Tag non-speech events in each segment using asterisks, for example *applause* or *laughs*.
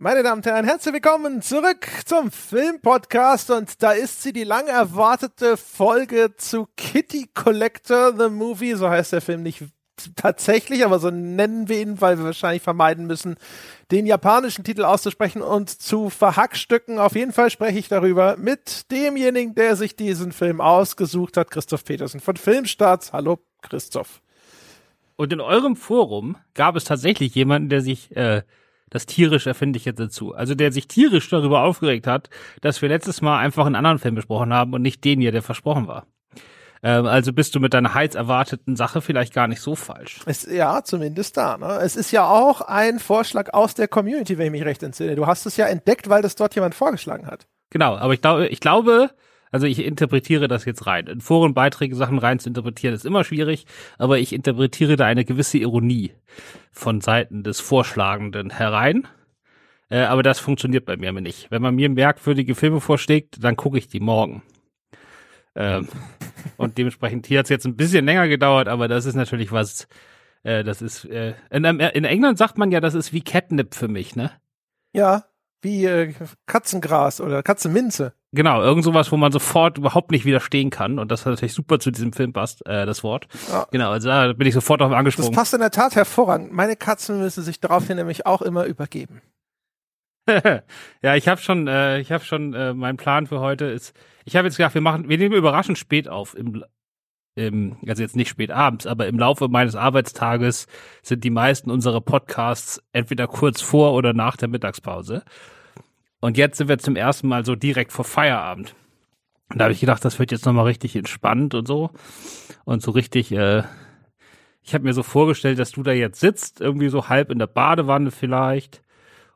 Meine Damen und Herren, herzlich willkommen zurück zum Filmpodcast und da ist sie, die lang erwartete Folge zu Kitty Collector, The Movie, so heißt der Film nicht tatsächlich, aber so nennen wir ihn, weil wir wahrscheinlich vermeiden müssen, den japanischen Titel auszusprechen und zu verhackstücken. Auf jeden Fall spreche ich darüber mit demjenigen, der sich diesen Film ausgesucht hat, Christoph Petersen von Filmstarts. Hallo, Christoph. Und in eurem Forum gab es tatsächlich jemanden, der sich äh, das tierisch erfinde ich jetzt dazu. Also der sich tierisch darüber aufgeregt hat, dass wir letztes Mal einfach einen anderen Film besprochen haben und nicht den hier, der versprochen war. Ähm, also bist du mit deiner heiß erwarteten Sache vielleicht gar nicht so falsch. Es, ja, zumindest da. Ne? Es ist ja auch ein Vorschlag aus der Community, wenn ich mich recht entsinne. Du hast es ja entdeckt, weil das dort jemand vorgeschlagen hat. Genau, aber ich glaube, ich glaube, also ich interpretiere das jetzt rein. In Forenbeiträge Sachen rein zu interpretieren ist immer schwierig, aber ich interpretiere da eine gewisse Ironie von Seiten des Vorschlagenden herein. Äh, aber das funktioniert bei mir nicht. Wenn man mir merkwürdige Filme vorschlägt, dann gucke ich die morgen. Ähm, *laughs* und dementsprechend hier hat es jetzt ein bisschen länger gedauert, aber das ist natürlich was, äh, das ist, äh, in, in England sagt man ja, das ist wie Catnip für mich, ne? Ja, wie äh, Katzengras oder Katzenminze. Genau, irgend sowas, wo man sofort überhaupt nicht widerstehen kann. Und das hat natürlich super zu diesem Film passt, äh, das Wort. Ja. Genau, also da bin ich sofort auf angesprungen. Das passt in der Tat hervorragend. Meine Katzen müssen sich daraufhin nämlich auch immer übergeben. *laughs* ja, ich habe schon, äh, ich habe schon, äh, mein Plan für heute ist, ich habe jetzt gedacht, wir machen, wir nehmen überraschend spät auf im, im, also jetzt nicht spät abends, aber im Laufe meines Arbeitstages sind die meisten unserer Podcasts entweder kurz vor oder nach der Mittagspause. Und jetzt sind wir zum ersten Mal so direkt vor Feierabend. Und da habe ich gedacht, das wird jetzt nochmal richtig entspannt und so. Und so richtig, äh, ich habe mir so vorgestellt, dass du da jetzt sitzt, irgendwie so halb in der Badewanne vielleicht.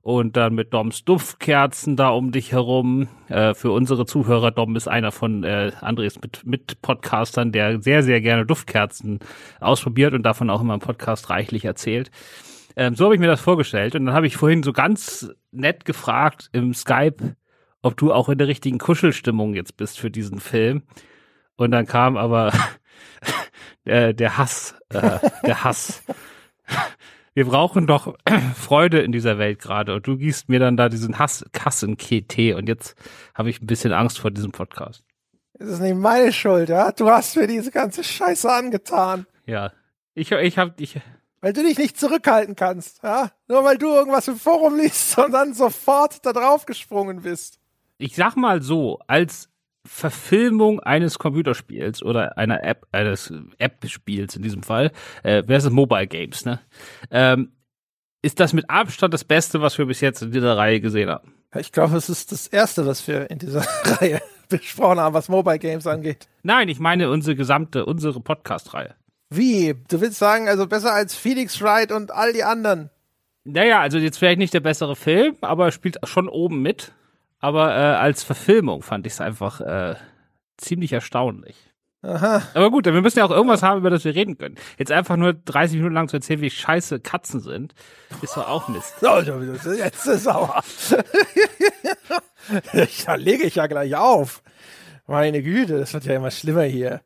Und dann mit Doms Duftkerzen da um dich herum. Äh, für unsere Zuhörer, Dom ist einer von äh, Andres mit, mit Podcastern, der sehr, sehr gerne Duftkerzen ausprobiert und davon auch immer im Podcast reichlich erzählt. Ähm, so habe ich mir das vorgestellt. Und dann habe ich vorhin so ganz nett gefragt im Skype, ob du auch in der richtigen Kuschelstimmung jetzt bist für diesen Film. Und dann kam aber *laughs* der, der Hass, äh, der Hass. *laughs* Wir brauchen doch *clears throat* Freude in dieser Welt gerade. Und du gießt mir dann da diesen Hass, Kassen-Tee. Und jetzt habe ich ein bisschen Angst vor diesem Podcast. Es ist nicht meine Schuld, ja? Du hast mir diese ganze Scheiße angetan. Ja. Ich, ich habe, ich, weil du dich nicht zurückhalten kannst, ja? Nur weil du irgendwas im Forum liest *laughs* und dann sofort da drauf gesprungen bist. Ich sag mal so, als Verfilmung eines Computerspiels oder einer App, eines App-Spiels in diesem Fall, äh, es Mobile Games, ne? Ähm, ist das mit Abstand das Beste, was wir bis jetzt in dieser Reihe gesehen haben. Ich glaube, es ist das Erste, was wir in dieser *laughs* Reihe besprochen haben, was Mobile Games angeht. Nein, ich meine unsere gesamte, unsere Podcast-Reihe. Wie? Du willst sagen, also besser als Phoenix Wright und all die anderen? Naja, also jetzt vielleicht nicht der bessere Film, aber er spielt schon oben mit. Aber äh, als Verfilmung fand ich es einfach äh, ziemlich erstaunlich. Aha. Aber gut, wir müssen ja auch irgendwas haben, über das wir reden können. Jetzt einfach nur 30 Minuten lang zu erzählen, wie scheiße Katzen sind, ist doch auch Mist. Oh, jetzt ist sauer. *laughs* da lege ich ja gleich auf. Meine Güte, das wird ja immer schlimmer hier.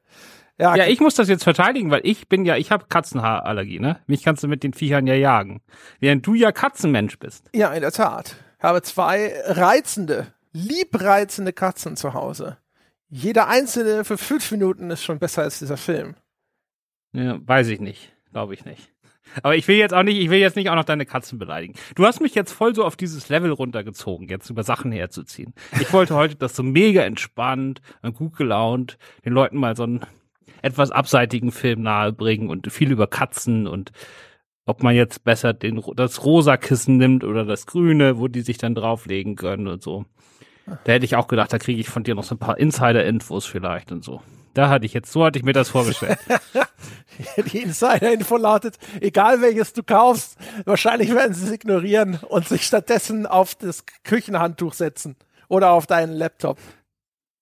Ja, ja, ich muss das jetzt verteidigen, weil ich bin ja, ich habe Katzenhaarallergie, ne? Mich kannst du mit den Viechern ja jagen. Während du ja Katzenmensch bist. Ja, in der Tat. Habe zwei reizende, liebreizende Katzen zu Hause. Jeder einzelne für fünf Minuten ist schon besser als dieser Film. Ja, weiß ich nicht. Glaube ich nicht. Aber ich will jetzt auch nicht, ich will jetzt nicht auch noch deine Katzen beleidigen. Du hast mich jetzt voll so auf dieses Level runtergezogen, jetzt über Sachen herzuziehen. Ich wollte heute das so mega entspannt und gut gelaunt den Leuten mal so ein etwas abseitigen Film nahebringen und viel über Katzen und ob man jetzt besser den, das rosa Kissen nimmt oder das grüne, wo die sich dann drauflegen können und so. Da hätte ich auch gedacht, da kriege ich von dir noch so ein paar Insider-Infos vielleicht und so. Da hatte ich jetzt, so hatte ich mir das vorgestellt. *laughs* Die Insider-Info lautet, egal welches du kaufst, wahrscheinlich werden sie es ignorieren und sich stattdessen auf das Küchenhandtuch setzen oder auf deinen Laptop.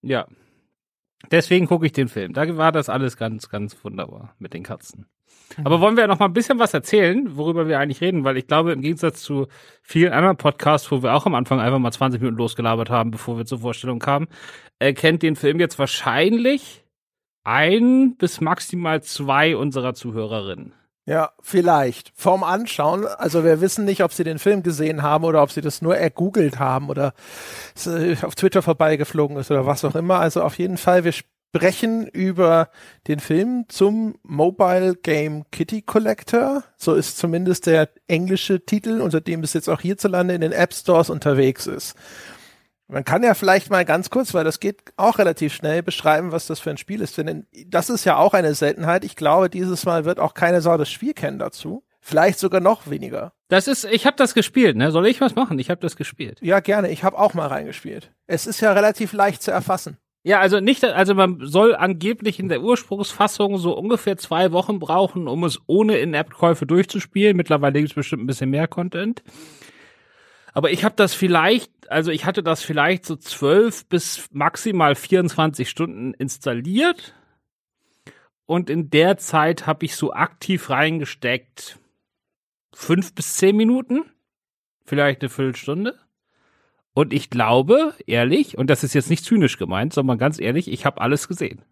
Ja, Deswegen gucke ich den Film. Da war das alles ganz, ganz wunderbar mit den Katzen. Aber wollen wir noch mal ein bisschen was erzählen, worüber wir eigentlich reden? Weil ich glaube, im Gegensatz zu vielen anderen Podcasts, wo wir auch am Anfang einfach mal 20 Minuten losgelabert haben, bevor wir zur Vorstellung kamen, erkennt den Film jetzt wahrscheinlich ein bis maximal zwei unserer Zuhörerinnen. Ja, vielleicht. Vorm Anschauen, also wir wissen nicht, ob sie den Film gesehen haben oder ob sie das nur ergoogelt haben oder auf Twitter vorbeigeflogen ist oder was auch immer. Also auf jeden Fall, wir sprechen über den Film zum Mobile Game Kitty Collector. So ist zumindest der englische Titel, unter dem es jetzt auch hierzulande in den App Stores unterwegs ist. Man kann ja vielleicht mal ganz kurz, weil das geht auch relativ schnell, beschreiben, was das für ein Spiel ist. Denn das ist ja auch eine Seltenheit. Ich glaube, dieses Mal wird auch keine Sau das Spiel kennen dazu. Vielleicht sogar noch weniger. Das ist, ich habe das gespielt, ne? Soll ich was machen? Ich habe das gespielt. Ja, gerne. Ich habe auch mal reingespielt. Es ist ja relativ leicht zu erfassen. Ja, also nicht, also man soll angeblich in der Ursprungsfassung so ungefähr zwei Wochen brauchen, um es ohne In-App-Käufe durchzuspielen. Mittlerweile gibt es bestimmt ein bisschen mehr Content. Aber ich habe das vielleicht, also ich hatte das vielleicht so zwölf bis maximal 24 Stunden installiert. Und in der Zeit habe ich so aktiv reingesteckt fünf bis zehn Minuten, vielleicht eine Viertelstunde. Und ich glaube, ehrlich, und das ist jetzt nicht zynisch gemeint, sondern ganz ehrlich, ich habe alles gesehen.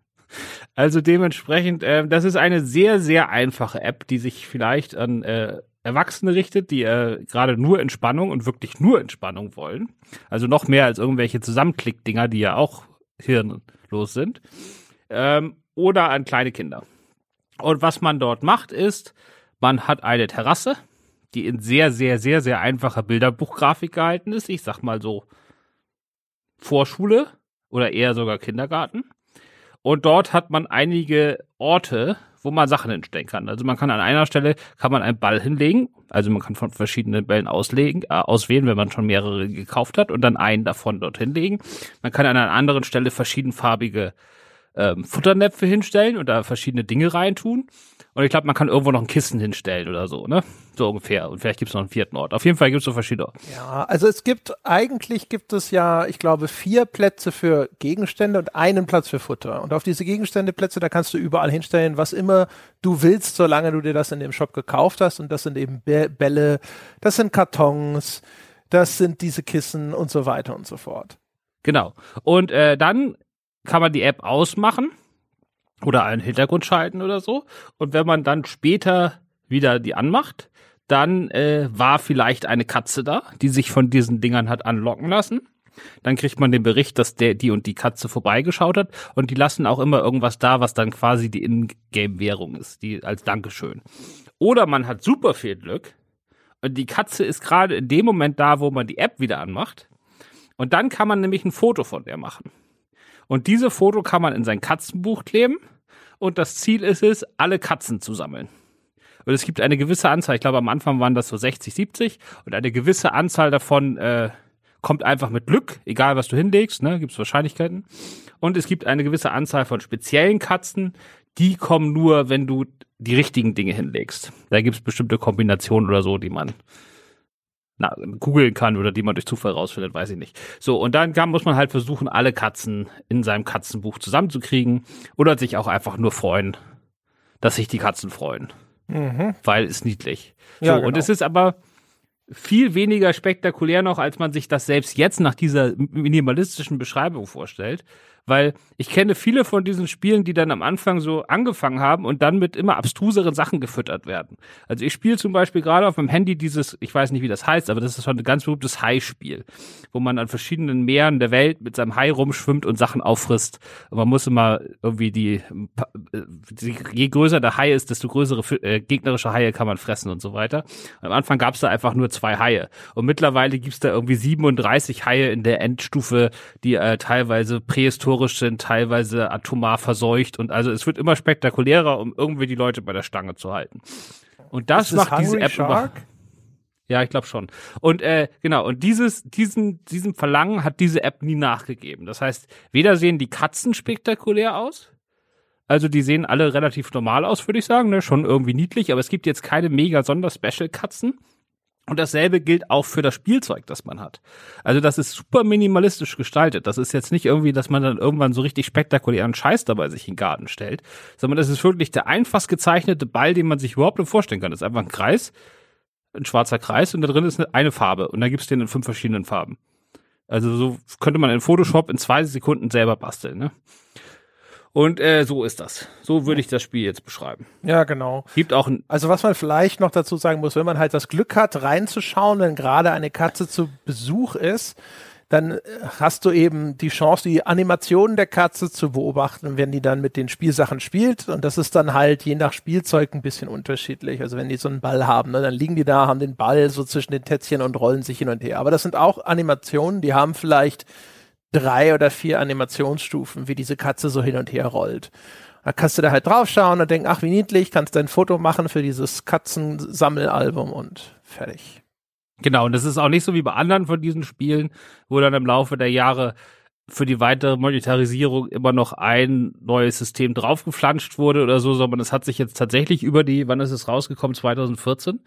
Also dementsprechend, äh, das ist eine sehr, sehr einfache App, die sich vielleicht an äh, Erwachsene richtet, die äh, gerade nur Entspannung und wirklich nur Entspannung wollen. Also noch mehr als irgendwelche Zusammenklick-Dinger, die ja auch hirnlos sind. Ähm, oder an kleine Kinder. Und was man dort macht, ist, man hat eine Terrasse, die in sehr, sehr, sehr, sehr einfacher Bilderbuchgrafik gehalten ist. Ich sag mal so Vorschule oder eher sogar Kindergarten. Und dort hat man einige Orte, wo man Sachen hinstellen kann. Also man kann an einer Stelle kann man einen Ball hinlegen, also man kann von verschiedenen Bällen auslegen, äh, auswählen, wenn man schon mehrere gekauft hat und dann einen davon dort hinlegen. Man kann an einer anderen Stelle verschiedenfarbige ähm, Futternäpfe hinstellen und da verschiedene Dinge reintun. Und ich glaube, man kann irgendwo noch ein Kissen hinstellen oder so, ne? So ungefähr. Und vielleicht gibt es noch einen vierten Ort. Auf jeden Fall gibt es so verschiedene Orte. Ja, also es gibt, eigentlich gibt es ja, ich glaube, vier Plätze für Gegenstände und einen Platz für Futter. Und auf diese Gegenständeplätze, da kannst du überall hinstellen, was immer du willst, solange du dir das in dem Shop gekauft hast. Und das sind eben Bälle, das sind Kartons, das sind diese Kissen und so weiter und so fort. Genau. Und äh, dann kann man die App ausmachen oder einen Hintergrund schalten oder so. Und wenn man dann später wieder die anmacht, dann äh, war vielleicht eine Katze da, die sich von diesen Dingern hat anlocken lassen. Dann kriegt man den Bericht, dass der die und die Katze vorbeigeschaut hat und die lassen auch immer irgendwas da, was dann quasi die Ingame-Währung ist, die als Dankeschön. Oder man hat super viel Glück und die Katze ist gerade in dem Moment da, wo man die App wieder anmacht. Und dann kann man nämlich ein Foto von der machen. Und diese Foto kann man in sein Katzenbuch kleben und das Ziel ist es, alle Katzen zu sammeln. Und es gibt eine gewisse Anzahl, ich glaube am Anfang waren das so 60, 70 und eine gewisse Anzahl davon äh, kommt einfach mit Glück, egal was du hinlegst, ne, gibt es Wahrscheinlichkeiten. Und es gibt eine gewisse Anzahl von speziellen Katzen, die kommen nur, wenn du die richtigen Dinge hinlegst. Da gibt es bestimmte Kombinationen oder so, die man na, googeln kann oder die man durch Zufall rausfindet, weiß ich nicht. So, und dann kann, muss man halt versuchen, alle Katzen in seinem Katzenbuch zusammenzukriegen oder sich auch einfach nur freuen, dass sich die Katzen freuen. Mhm. Weil es niedlich. So, ja, genau. und es ist aber viel weniger spektakulär noch, als man sich das selbst jetzt nach dieser minimalistischen Beschreibung vorstellt weil ich kenne viele von diesen Spielen, die dann am Anfang so angefangen haben und dann mit immer abstruseren Sachen gefüttert werden. Also ich spiele zum Beispiel gerade auf meinem Handy dieses, ich weiß nicht, wie das heißt, aber das ist schon ein ganz berühmtes Hai-Spiel, wo man an verschiedenen Meeren der Welt mit seinem Hai rumschwimmt und Sachen auffrisst. Und man muss immer irgendwie die, die je größer der Hai ist, desto größere äh, gegnerische Haie kann man fressen und so weiter. Und am Anfang gab es da einfach nur zwei Haie. Und mittlerweile gibt es da irgendwie 37 Haie in der Endstufe, die äh, teilweise prähistorisch historisch sind, teilweise atomar verseucht und also es wird immer spektakulärer, um irgendwie die Leute bei der Stange zu halten. Und das macht diese App Shark? Ja, ich glaube schon. Und äh, genau, und dieses, diesen, diesem Verlangen hat diese App nie nachgegeben. Das heißt, weder sehen die Katzen spektakulär aus, also die sehen alle relativ normal aus, würde ich sagen, ne? Schon irgendwie niedlich, aber es gibt jetzt keine mega Sonder-Special-Katzen. Und dasselbe gilt auch für das Spielzeug, das man hat. Also das ist super minimalistisch gestaltet. Das ist jetzt nicht irgendwie, dass man dann irgendwann so richtig spektakulären Scheiß dabei sich in den Garten stellt, sondern das ist wirklich der einfachst gezeichnete Ball, den man sich überhaupt nicht vorstellen kann. Das ist einfach ein Kreis, ein schwarzer Kreis und da drin ist eine, eine Farbe und da gibt's den in fünf verschiedenen Farben. Also so könnte man in Photoshop in zwei Sekunden selber basteln. Ne? Und äh, so ist das. So würde ich das Spiel jetzt beschreiben. Ja, genau. Gibt auch ein Also was man vielleicht noch dazu sagen muss, wenn man halt das Glück hat, reinzuschauen, wenn gerade eine Katze zu Besuch ist, dann äh, hast du eben die Chance, die Animationen der Katze zu beobachten, wenn die dann mit den Spielsachen spielt. Und das ist dann halt je nach Spielzeug ein bisschen unterschiedlich. Also wenn die so einen Ball haben, ne, dann liegen die da, haben den Ball so zwischen den Tätzchen und rollen sich hin und her. Aber das sind auch Animationen, die haben vielleicht drei oder vier Animationsstufen, wie diese Katze so hin und her rollt. Da kannst du da halt draufschauen und denken, ach wie niedlich, kannst dein Foto machen für dieses Katzensammelalbum und fertig. Genau, und das ist auch nicht so wie bei anderen von diesen Spielen, wo dann im Laufe der Jahre für die weitere Monetarisierung immer noch ein neues System draufgeflanscht wurde oder so, sondern es hat sich jetzt tatsächlich über die, wann ist es rausgekommen, 2014,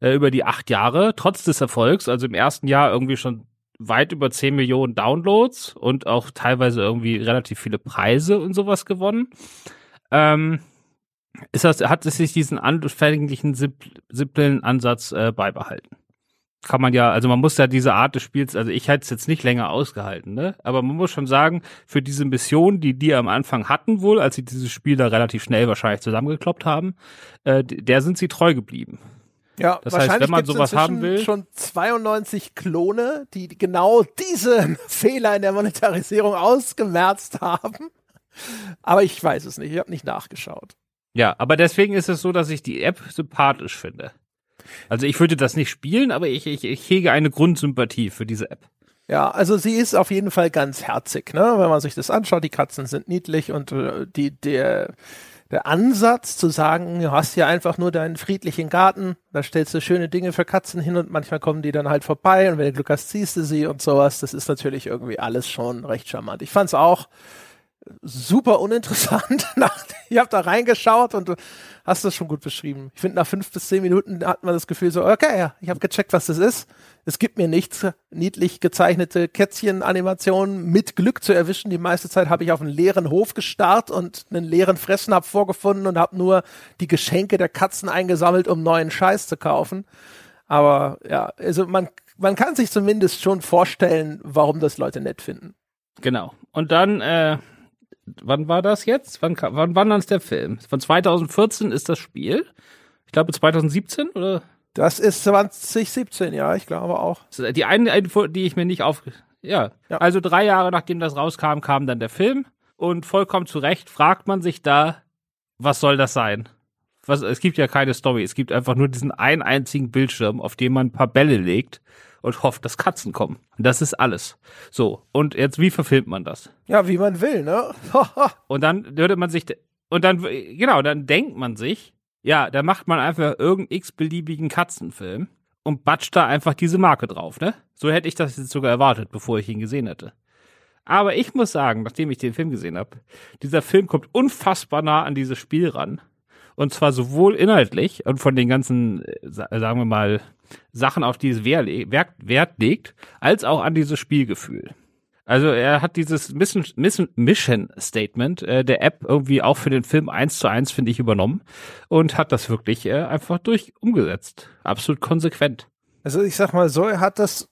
äh, über die acht Jahre, trotz des Erfolgs, also im ersten Jahr irgendwie schon weit über 10 Millionen Downloads und auch teilweise irgendwie relativ viele Preise und sowas gewonnen. Ähm, ist das, hat es sich diesen anfänglichen, simplen Ansatz äh, beibehalten kann man ja, also man muss ja diese Art des Spiels, also ich hätte es jetzt nicht länger ausgehalten, ne? Aber man muss schon sagen, für diese Mission, die die am Anfang hatten wohl, als sie dieses Spiel da relativ schnell wahrscheinlich zusammengekloppt haben, äh, der sind sie treu geblieben. Ja, das heißt, wenn man sowas haben will, schon 92 Klone, die genau diese *laughs* Fehler in der Monetarisierung ausgemerzt haben. Aber ich weiß es nicht, ich habe nicht nachgeschaut. Ja, aber deswegen ist es so, dass ich die App sympathisch finde. Also ich würde das nicht spielen, aber ich, ich, ich hege eine Grundsympathie für diese App. Ja, also sie ist auf jeden Fall ganz herzig, ne? Wenn man sich das anschaut, die Katzen sind niedlich und äh, die, der, der Ansatz zu sagen, du hast hier einfach nur deinen friedlichen Garten, da stellst du schöne Dinge für Katzen hin und manchmal kommen die dann halt vorbei und wenn du Glück hast, ziehst du sie und sowas. Das ist natürlich irgendwie alles schon recht charmant. Ich fand's auch super uninteressant. *laughs* ich habe da reingeschaut und du hast das schon gut beschrieben. Ich finde, nach fünf bis zehn Minuten hat man das Gefühl so, okay, ja, ich habe gecheckt, was das ist. Es gibt mir nichts niedlich gezeichnete Kätzchen-Animationen mit Glück zu erwischen. Die meiste Zeit habe ich auf einen leeren Hof gestarrt und einen leeren Fressnapf vorgefunden und habe nur die Geschenke der Katzen eingesammelt, um neuen Scheiß zu kaufen. Aber ja, also man, man kann sich zumindest schon vorstellen, warum das Leute nett finden. Genau. Und dann äh, wann war das jetzt? Wann, wann, wann ist der Film? Von 2014 ist das Spiel. Ich glaube 2017 oder? Das ist 2017, ja, ich glaube auch. Die eine die ich mir nicht auf. Ja. ja. Also drei Jahre nachdem das rauskam, kam dann der Film. Und vollkommen zu Recht fragt man sich da, was soll das sein? Was, es gibt ja keine Story. Es gibt einfach nur diesen einen einzigen Bildschirm, auf dem man ein paar Bälle legt und hofft, dass Katzen kommen. Das ist alles. So, und jetzt, wie verfilmt man das? Ja, wie man will, ne? *laughs* und dann würde man sich, und dann, genau, dann denkt man sich, ja, da macht man einfach irgendeinen x-beliebigen Katzenfilm und batscht da einfach diese Marke drauf, ne? So hätte ich das jetzt sogar erwartet, bevor ich ihn gesehen hätte. Aber ich muss sagen, nachdem ich den Film gesehen habe, dieser Film kommt unfassbar nah an dieses Spiel ran. Und zwar sowohl inhaltlich und von den ganzen, äh, sagen wir mal, Sachen, auf die es Wert, legt, als auch an dieses Spielgefühl. Also er hat dieses Mission, Statement äh, der App irgendwie auch für den Film eins zu eins, finde ich, übernommen und hat das wirklich äh, einfach durch umgesetzt. Absolut konsequent. Also ich sag mal so, er hat das,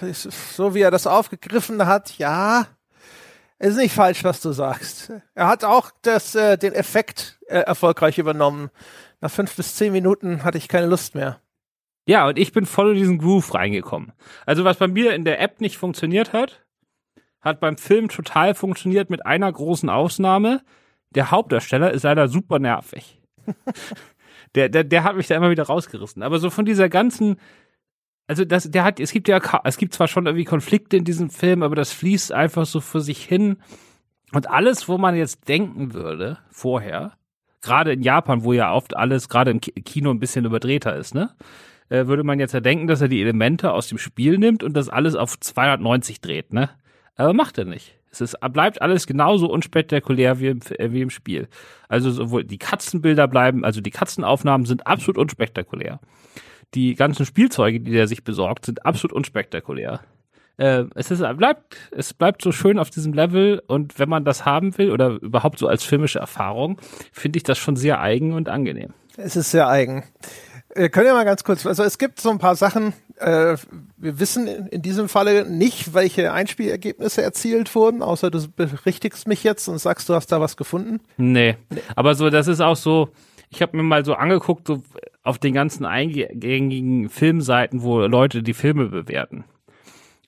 so wie er das aufgegriffen hat, ja, ist nicht falsch, was du sagst. Er hat auch das, äh, den Effekt äh, erfolgreich übernommen. Nach fünf bis zehn Minuten hatte ich keine Lust mehr. Ja, und ich bin voll in diesen Groove reingekommen. Also was bei mir in der App nicht funktioniert hat, hat beim Film total funktioniert mit einer großen Ausnahme. Der Hauptdarsteller ist leider super nervig. *laughs* der, der, der hat mich da immer wieder rausgerissen. Aber so von dieser ganzen, also das, der hat, es gibt ja, es gibt zwar schon irgendwie Konflikte in diesem Film, aber das fließt einfach so für sich hin. Und alles, wo man jetzt denken würde, vorher, gerade in Japan, wo ja oft alles gerade im Kino ein bisschen überdrehter ist, ne? äh, würde man jetzt ja denken, dass er die Elemente aus dem Spiel nimmt und das alles auf 290 dreht, ne? Aber macht er nicht. Es ist, bleibt alles genauso unspektakulär wie im, äh, wie im Spiel. Also sowohl die Katzenbilder bleiben, also die Katzenaufnahmen sind absolut unspektakulär. Die ganzen Spielzeuge, die der sich besorgt, sind absolut unspektakulär. Äh, es ist, bleibt, es bleibt so schön auf diesem Level und wenn man das haben will oder überhaupt so als filmische Erfahrung, finde ich das schon sehr eigen und angenehm. Es ist sehr eigen. Wir können ja mal ganz kurz, also es gibt so ein paar Sachen, äh, wir wissen in diesem Falle nicht, welche Einspielergebnisse erzielt wurden, außer du berichtigst mich jetzt und sagst, du hast da was gefunden. Nee, nee. aber so, das ist auch so, ich habe mir mal so angeguckt, so auf den ganzen eingängigen Filmseiten, wo Leute die Filme bewerten.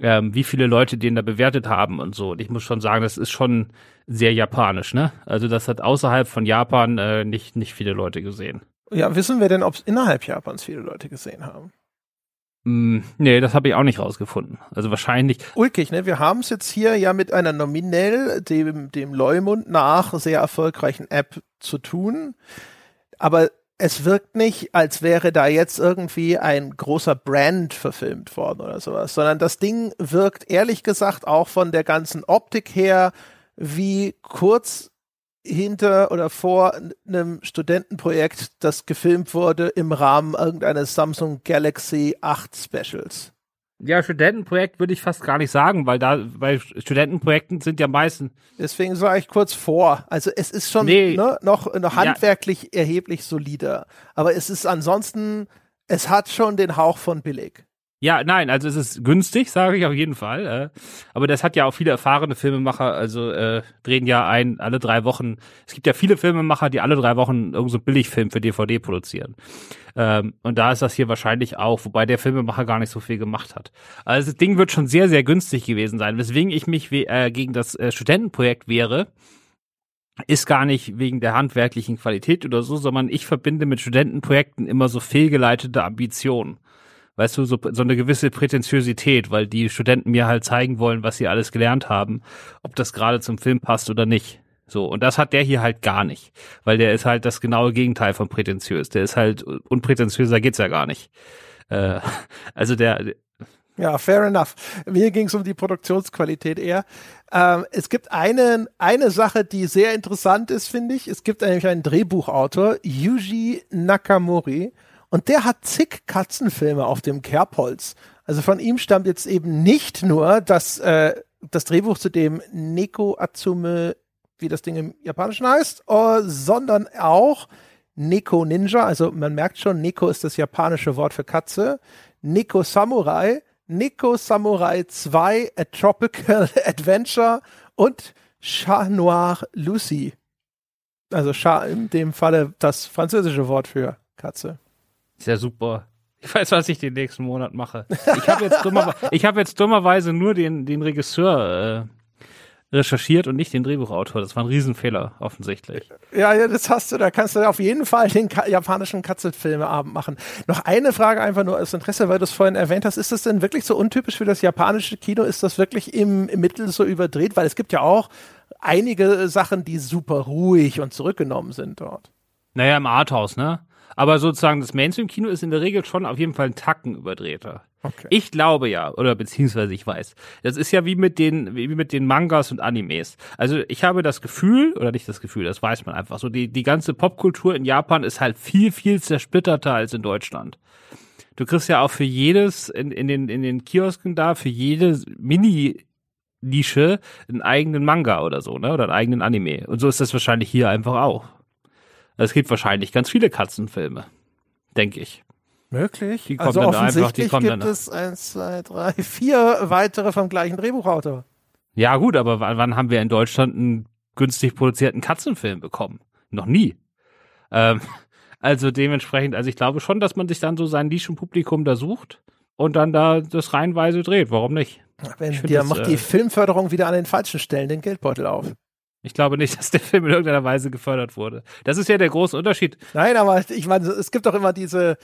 Ähm, wie viele Leute den da bewertet haben und so. Und ich muss schon sagen, das ist schon sehr japanisch, ne? Also das hat außerhalb von Japan äh, nicht, nicht viele Leute gesehen. Ja, wissen wir denn, ob es innerhalb Japans viele Leute gesehen haben? Mm, nee, das habe ich auch nicht rausgefunden. Also wahrscheinlich. Ulkig, ne? Wir haben es jetzt hier ja mit einer nominell dem, dem Leumund nach sehr erfolgreichen App zu tun. Aber es wirkt nicht, als wäre da jetzt irgendwie ein großer Brand verfilmt worden oder sowas, sondern das Ding wirkt ehrlich gesagt auch von der ganzen Optik her wie kurz hinter oder vor einem Studentenprojekt, das gefilmt wurde im Rahmen irgendeines Samsung Galaxy 8 Specials. Ja, Studentenprojekt würde ich fast gar nicht sagen, weil da bei Studentenprojekten sind ja meistens. Deswegen sage ich kurz vor. Also es ist schon nee. ne, noch, noch handwerklich ja. erheblich solider. Aber es ist ansonsten, es hat schon den Hauch von billig. Ja, nein, also es ist günstig, sage ich auf jeden Fall. Äh, aber das hat ja auch viele erfahrene Filmemacher, also äh, drehen ja ein alle drei Wochen. Es gibt ja viele Filmemacher, die alle drei Wochen irgend so Billigfilm für DVD produzieren. Ähm, und da ist das hier wahrscheinlich auch, wobei der Filmemacher gar nicht so viel gemacht hat. Also das Ding wird schon sehr, sehr günstig gewesen sein, weswegen ich mich äh, gegen das äh, Studentenprojekt wäre ist gar nicht wegen der handwerklichen Qualität oder so, sondern ich verbinde mit Studentenprojekten immer so fehlgeleitete Ambitionen weißt du, so, so eine gewisse Prätentiosität, weil die Studenten mir halt zeigen wollen, was sie alles gelernt haben, ob das gerade zum Film passt oder nicht. So, und das hat der hier halt gar nicht, weil der ist halt das genaue Gegenteil von prätentiös. Der ist halt, unprätentiöser geht's ja gar nicht. Äh, *laughs* also der, ja, fair enough. Mir ging es um die Produktionsqualität eher. Ähm, es gibt eine, eine Sache, die sehr interessant ist, finde ich. Es gibt nämlich einen Drehbuchautor, Yuji Nakamori, und der hat zig Katzenfilme auf dem Kerbholz. Also von ihm stammt jetzt eben nicht nur das, äh, das Drehbuch zu dem Neko Atsume, wie das Ding im Japanischen heißt, uh, sondern auch Neko Ninja. Also man merkt schon, Neko ist das japanische Wort für Katze. Neko Samurai, Neko Samurai 2, A Tropical *laughs* Adventure und Chat Noir Lucy. Also Chat in dem Falle das französische Wort für Katze. Ist ja super. Ich weiß, was ich den nächsten Monat mache. Ich habe jetzt, dummer, *laughs* ich hab jetzt dummerweise nur den, den Regisseur äh, recherchiert und nicht den Drehbuchautor. Das war ein Riesenfehler, offensichtlich. Ja, ja, das hast du. Da kannst du auf jeden Fall den ka japanischen Katzenfilmeabend machen. Noch eine Frage einfach nur aus Interesse, weil du es vorhin erwähnt hast. Ist das denn wirklich so untypisch für das japanische Kino? Ist das wirklich im, im Mittel so überdreht? Weil es gibt ja auch einige Sachen, die super ruhig und zurückgenommen sind dort. Naja, im Arthouse, ne? Aber sozusagen das Mainstream-Kino ist in der Regel schon auf jeden Fall ein Tacken überdrehter. Okay. Ich glaube ja, oder beziehungsweise ich weiß. Das ist ja wie mit den, wie mit den Mangas und Animes. Also ich habe das Gefühl, oder nicht das Gefühl, das weiß man einfach so, die, die ganze Popkultur in Japan ist halt viel, viel zersplitterter als in Deutschland. Du kriegst ja auch für jedes, in, in, den, in den Kiosken da, für jede Mini- Nische einen eigenen Manga oder so, ne? Oder einen eigenen Anime. Und so ist das wahrscheinlich hier einfach auch. Es gibt wahrscheinlich ganz viele Katzenfilme, denke ich. Möglich. Die kommen also dann offensichtlich einfach, die gibt dann es eins, zwei, drei, *laughs* vier weitere vom gleichen Drehbuchautor. Ja gut, aber wann haben wir in Deutschland einen günstig produzierten Katzenfilm bekommen? Noch nie. Ähm, *laughs* also dementsprechend, also ich glaube schon, dass man sich dann so sein Nischenpublikum da sucht und dann da das reihenweise dreht. Warum nicht? Wenn dir macht äh, die Filmförderung wieder an den falschen Stellen den Geldbeutel auf. Ich glaube nicht, *laughs* dass der Film in irgendeiner Weise gefördert wurde. Das ist ja der große Unterschied. Nein, aber ich meine, es gibt doch immer diese,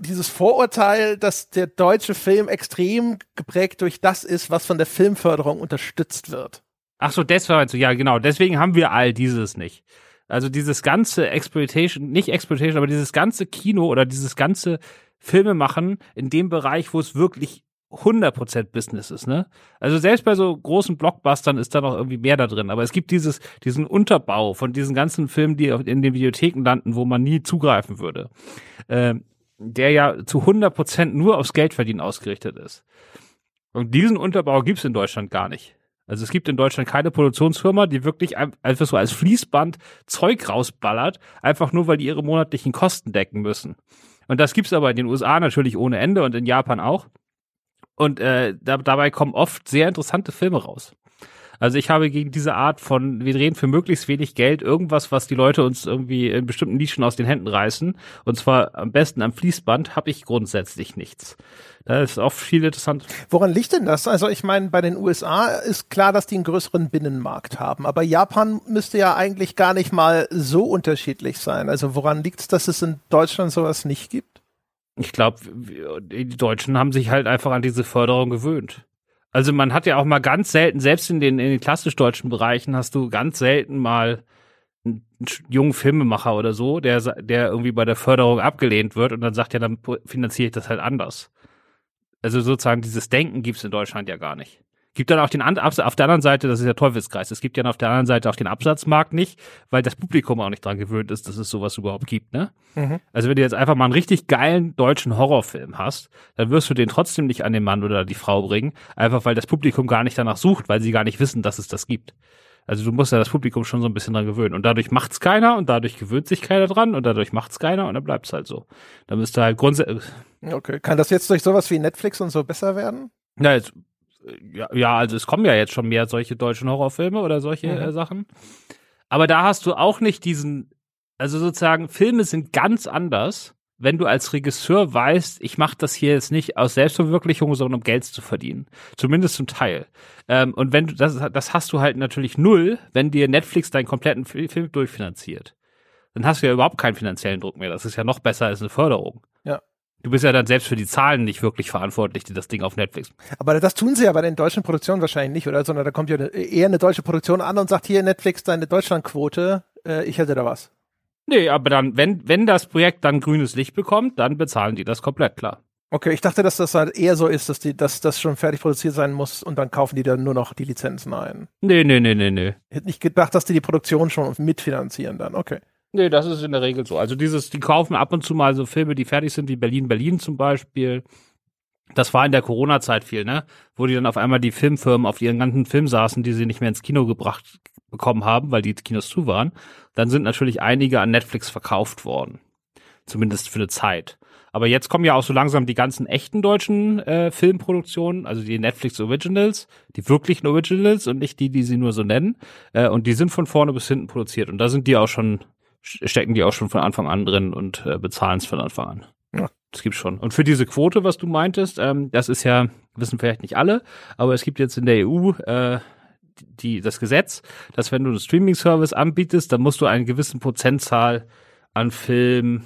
dieses Vorurteil, dass der deutsche Film extrem geprägt durch das ist, was von der Filmförderung unterstützt wird. Ach so, deswegen, ja genau, deswegen haben wir all dieses nicht. Also dieses ganze Exploitation, nicht Exploitation, aber dieses ganze Kino oder dieses ganze Filme machen in dem Bereich, wo es wirklich 100% Business ist, ne? Also selbst bei so großen Blockbustern ist da noch irgendwie mehr da drin, aber es gibt dieses, diesen Unterbau von diesen ganzen Filmen, die in den Videotheken landen, wo man nie zugreifen würde, äh, der ja zu 100% nur aufs Geldverdienen ausgerichtet ist. Und diesen Unterbau gibt's in Deutschland gar nicht. Also es gibt in Deutschland keine Produktionsfirma, die wirklich einfach so als Fließband Zeug rausballert, einfach nur weil die ihre monatlichen Kosten decken müssen. Und das gibt's aber in den USA natürlich ohne Ende und in Japan auch. Und äh, da, dabei kommen oft sehr interessante Filme raus. Also ich habe gegen diese Art von, wir drehen für möglichst wenig Geld irgendwas, was die Leute uns irgendwie in bestimmten Nischen aus den Händen reißen, und zwar am besten am Fließband, habe ich grundsätzlich nichts. Da ist auch viel interessant. Woran liegt denn das? Also ich meine, bei den USA ist klar, dass die einen größeren Binnenmarkt haben, aber Japan müsste ja eigentlich gar nicht mal so unterschiedlich sein. Also woran liegt es, dass es in Deutschland sowas nicht gibt? Ich glaube, die Deutschen haben sich halt einfach an diese Förderung gewöhnt. Also man hat ja auch mal ganz selten, selbst in den, in den klassisch deutschen Bereichen hast du ganz selten mal einen jungen Filmemacher oder so, der, der irgendwie bei der Förderung abgelehnt wird und dann sagt, ja, dann finanziere ich das halt anders. Also sozusagen dieses Denken gibt's in Deutschland ja gar nicht. Gibt dann auch den auf der anderen Seite, das ist der Teufelskreis. Es gibt ja auf der anderen Seite auch den Absatzmarkt nicht, weil das Publikum auch nicht dran gewöhnt ist, dass es sowas überhaupt gibt, ne? Mhm. Also wenn du jetzt einfach mal einen richtig geilen deutschen Horrorfilm hast, dann wirst du den trotzdem nicht an den Mann oder die Frau bringen, einfach weil das Publikum gar nicht danach sucht, weil sie gar nicht wissen, dass es das gibt. Also du musst ja das Publikum schon so ein bisschen dran gewöhnen. Und dadurch macht's keiner und dadurch gewöhnt sich keiner dran und dadurch macht's keiner und dann bleibt's halt so. Dann müsste halt grundsätzlich. Okay. Kann das jetzt durch sowas wie Netflix und so besser werden? Ja, jetzt ja, ja, also es kommen ja jetzt schon mehr solche deutschen Horrorfilme oder solche mhm. äh, Sachen. Aber da hast du auch nicht diesen, also sozusagen, Filme sind ganz anders, wenn du als Regisseur weißt, ich mache das hier jetzt nicht aus Selbstverwirklichung, sondern um Geld zu verdienen. Zumindest zum Teil. Ähm, und wenn du, das, das hast du halt natürlich null, wenn dir Netflix deinen kompletten Film durchfinanziert. Dann hast du ja überhaupt keinen finanziellen Druck mehr. Das ist ja noch besser als eine Förderung. Du bist ja dann selbst für die Zahlen nicht wirklich verantwortlich, die das Ding auf Netflix. Aber das tun sie ja bei den deutschen Produktionen wahrscheinlich nicht, oder? Sondern da kommt ja eher eine deutsche Produktion an und sagt hier Netflix deine Deutschlandquote, äh, ich hätte da was. Nee, aber dann, wenn, wenn das Projekt dann grünes Licht bekommt, dann bezahlen die das komplett klar. Okay, ich dachte, dass das halt eher so ist, dass die, dass das schon fertig produziert sein muss und dann kaufen die dann nur noch die Lizenzen ein. Nee, nee, nee, nee, nee. Ich hätte nicht gedacht, dass die die Produktion schon mitfinanzieren dann, okay. Nee, das ist in der Regel so. Also dieses, die kaufen ab und zu mal so Filme, die fertig sind, wie Berlin, Berlin zum Beispiel. Das war in der Corona-Zeit viel, ne? Wo die dann auf einmal die Filmfirmen auf ihren ganzen Film saßen, die sie nicht mehr ins Kino gebracht bekommen haben, weil die Kinos zu waren. Dann sind natürlich einige an Netflix verkauft worden. Zumindest für eine Zeit. Aber jetzt kommen ja auch so langsam die ganzen echten deutschen äh, Filmproduktionen, also die Netflix Originals, die wirklichen Originals und nicht die, die sie nur so nennen. Äh, und die sind von vorne bis hinten produziert. Und da sind die auch schon stecken die auch schon von Anfang an drin und äh, bezahlen es von Anfang an. Ja. Das gibt's schon. Und für diese Quote, was du meintest, ähm, das ist ja, wissen vielleicht nicht alle, aber es gibt jetzt in der EU äh, die, das Gesetz, dass wenn du einen Streaming-Service anbietest, dann musst du einen gewissen Prozentzahl an Filmen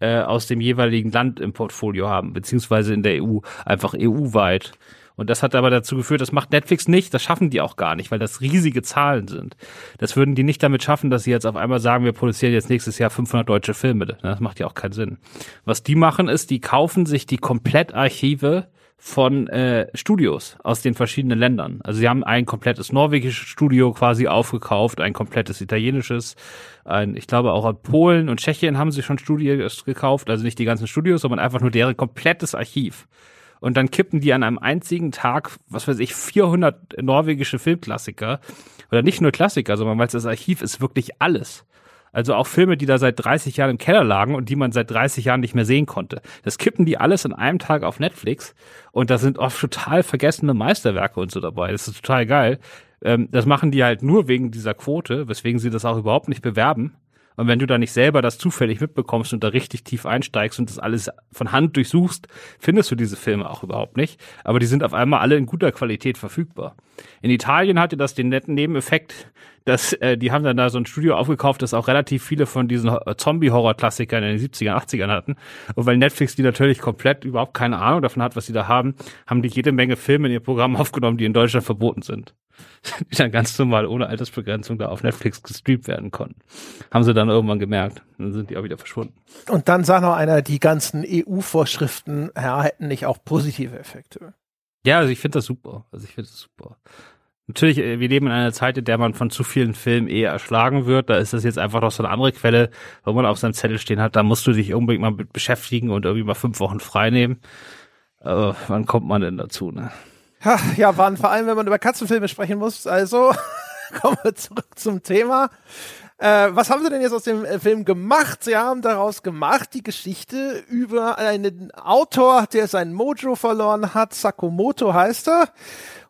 äh, aus dem jeweiligen Land im Portfolio haben, beziehungsweise in der EU, einfach EU-weit. Und das hat aber dazu geführt, das macht Netflix nicht, das schaffen die auch gar nicht, weil das riesige Zahlen sind. Das würden die nicht damit schaffen, dass sie jetzt auf einmal sagen, wir produzieren jetzt nächstes Jahr 500 deutsche Filme. Das macht ja auch keinen Sinn. Was die machen ist, die kaufen sich die Komplettarchive von äh, Studios aus den verschiedenen Ländern. Also sie haben ein komplettes norwegisches Studio quasi aufgekauft, ein komplettes italienisches, ein, ich glaube auch in Polen und Tschechien haben sie schon Studios gekauft, also nicht die ganzen Studios, sondern einfach nur deren komplettes Archiv und dann kippen die an einem einzigen Tag, was weiß ich, 400 norwegische Filmklassiker oder nicht nur Klassiker, sondern weil das Archiv ist wirklich alles. Also auch Filme, die da seit 30 Jahren im Keller lagen und die man seit 30 Jahren nicht mehr sehen konnte. Das kippen die alles an einem Tag auf Netflix und da sind oft total vergessene Meisterwerke und so dabei. Das ist total geil. Ähm, das machen die halt nur wegen dieser Quote, weswegen sie das auch überhaupt nicht bewerben. Und wenn du da nicht selber das zufällig mitbekommst und da richtig tief einsteigst und das alles von Hand durchsuchst, findest du diese Filme auch überhaupt nicht. Aber die sind auf einmal alle in guter Qualität verfügbar. In Italien hatte das den netten Nebeneffekt, dass äh, die haben dann da so ein Studio aufgekauft, das auch relativ viele von diesen Zombie-Horror-Klassikern in den 70er, 80ern hatten. Und weil Netflix die natürlich komplett überhaupt keine Ahnung davon hat, was sie da haben, haben die jede Menge Filme in ihr Programm *laughs* aufgenommen, die in Deutschland verboten sind. *laughs* die dann ganz normal ohne Altersbegrenzung da auf Netflix gestreamt werden konnten. Haben sie dann irgendwann gemerkt. Dann sind die auch wieder verschwunden. Und dann sagt noch einer, die ganzen EU-Vorschriften ja, hätten nicht auch positive Effekte. Ja, also ich finde das super. Also ich finde das super. Natürlich, äh, wir leben in einer Zeit, in der man von zu vielen Filmen eher erschlagen wird. Da ist das jetzt einfach noch so eine andere Quelle, wo man auf seinem Zettel stehen hat. Da musst du dich unbedingt mal mit beschäftigen und irgendwie mal fünf Wochen frei nehmen. Aber wann kommt man denn dazu, ne? Ja, waren vor allem, wenn man über Katzenfilme sprechen muss. Also *laughs* kommen wir zurück zum Thema. Äh, was haben sie denn jetzt aus dem äh, Film gemacht? Sie haben daraus gemacht die Geschichte über einen Autor, der sein Mojo verloren hat. Sakamoto heißt er.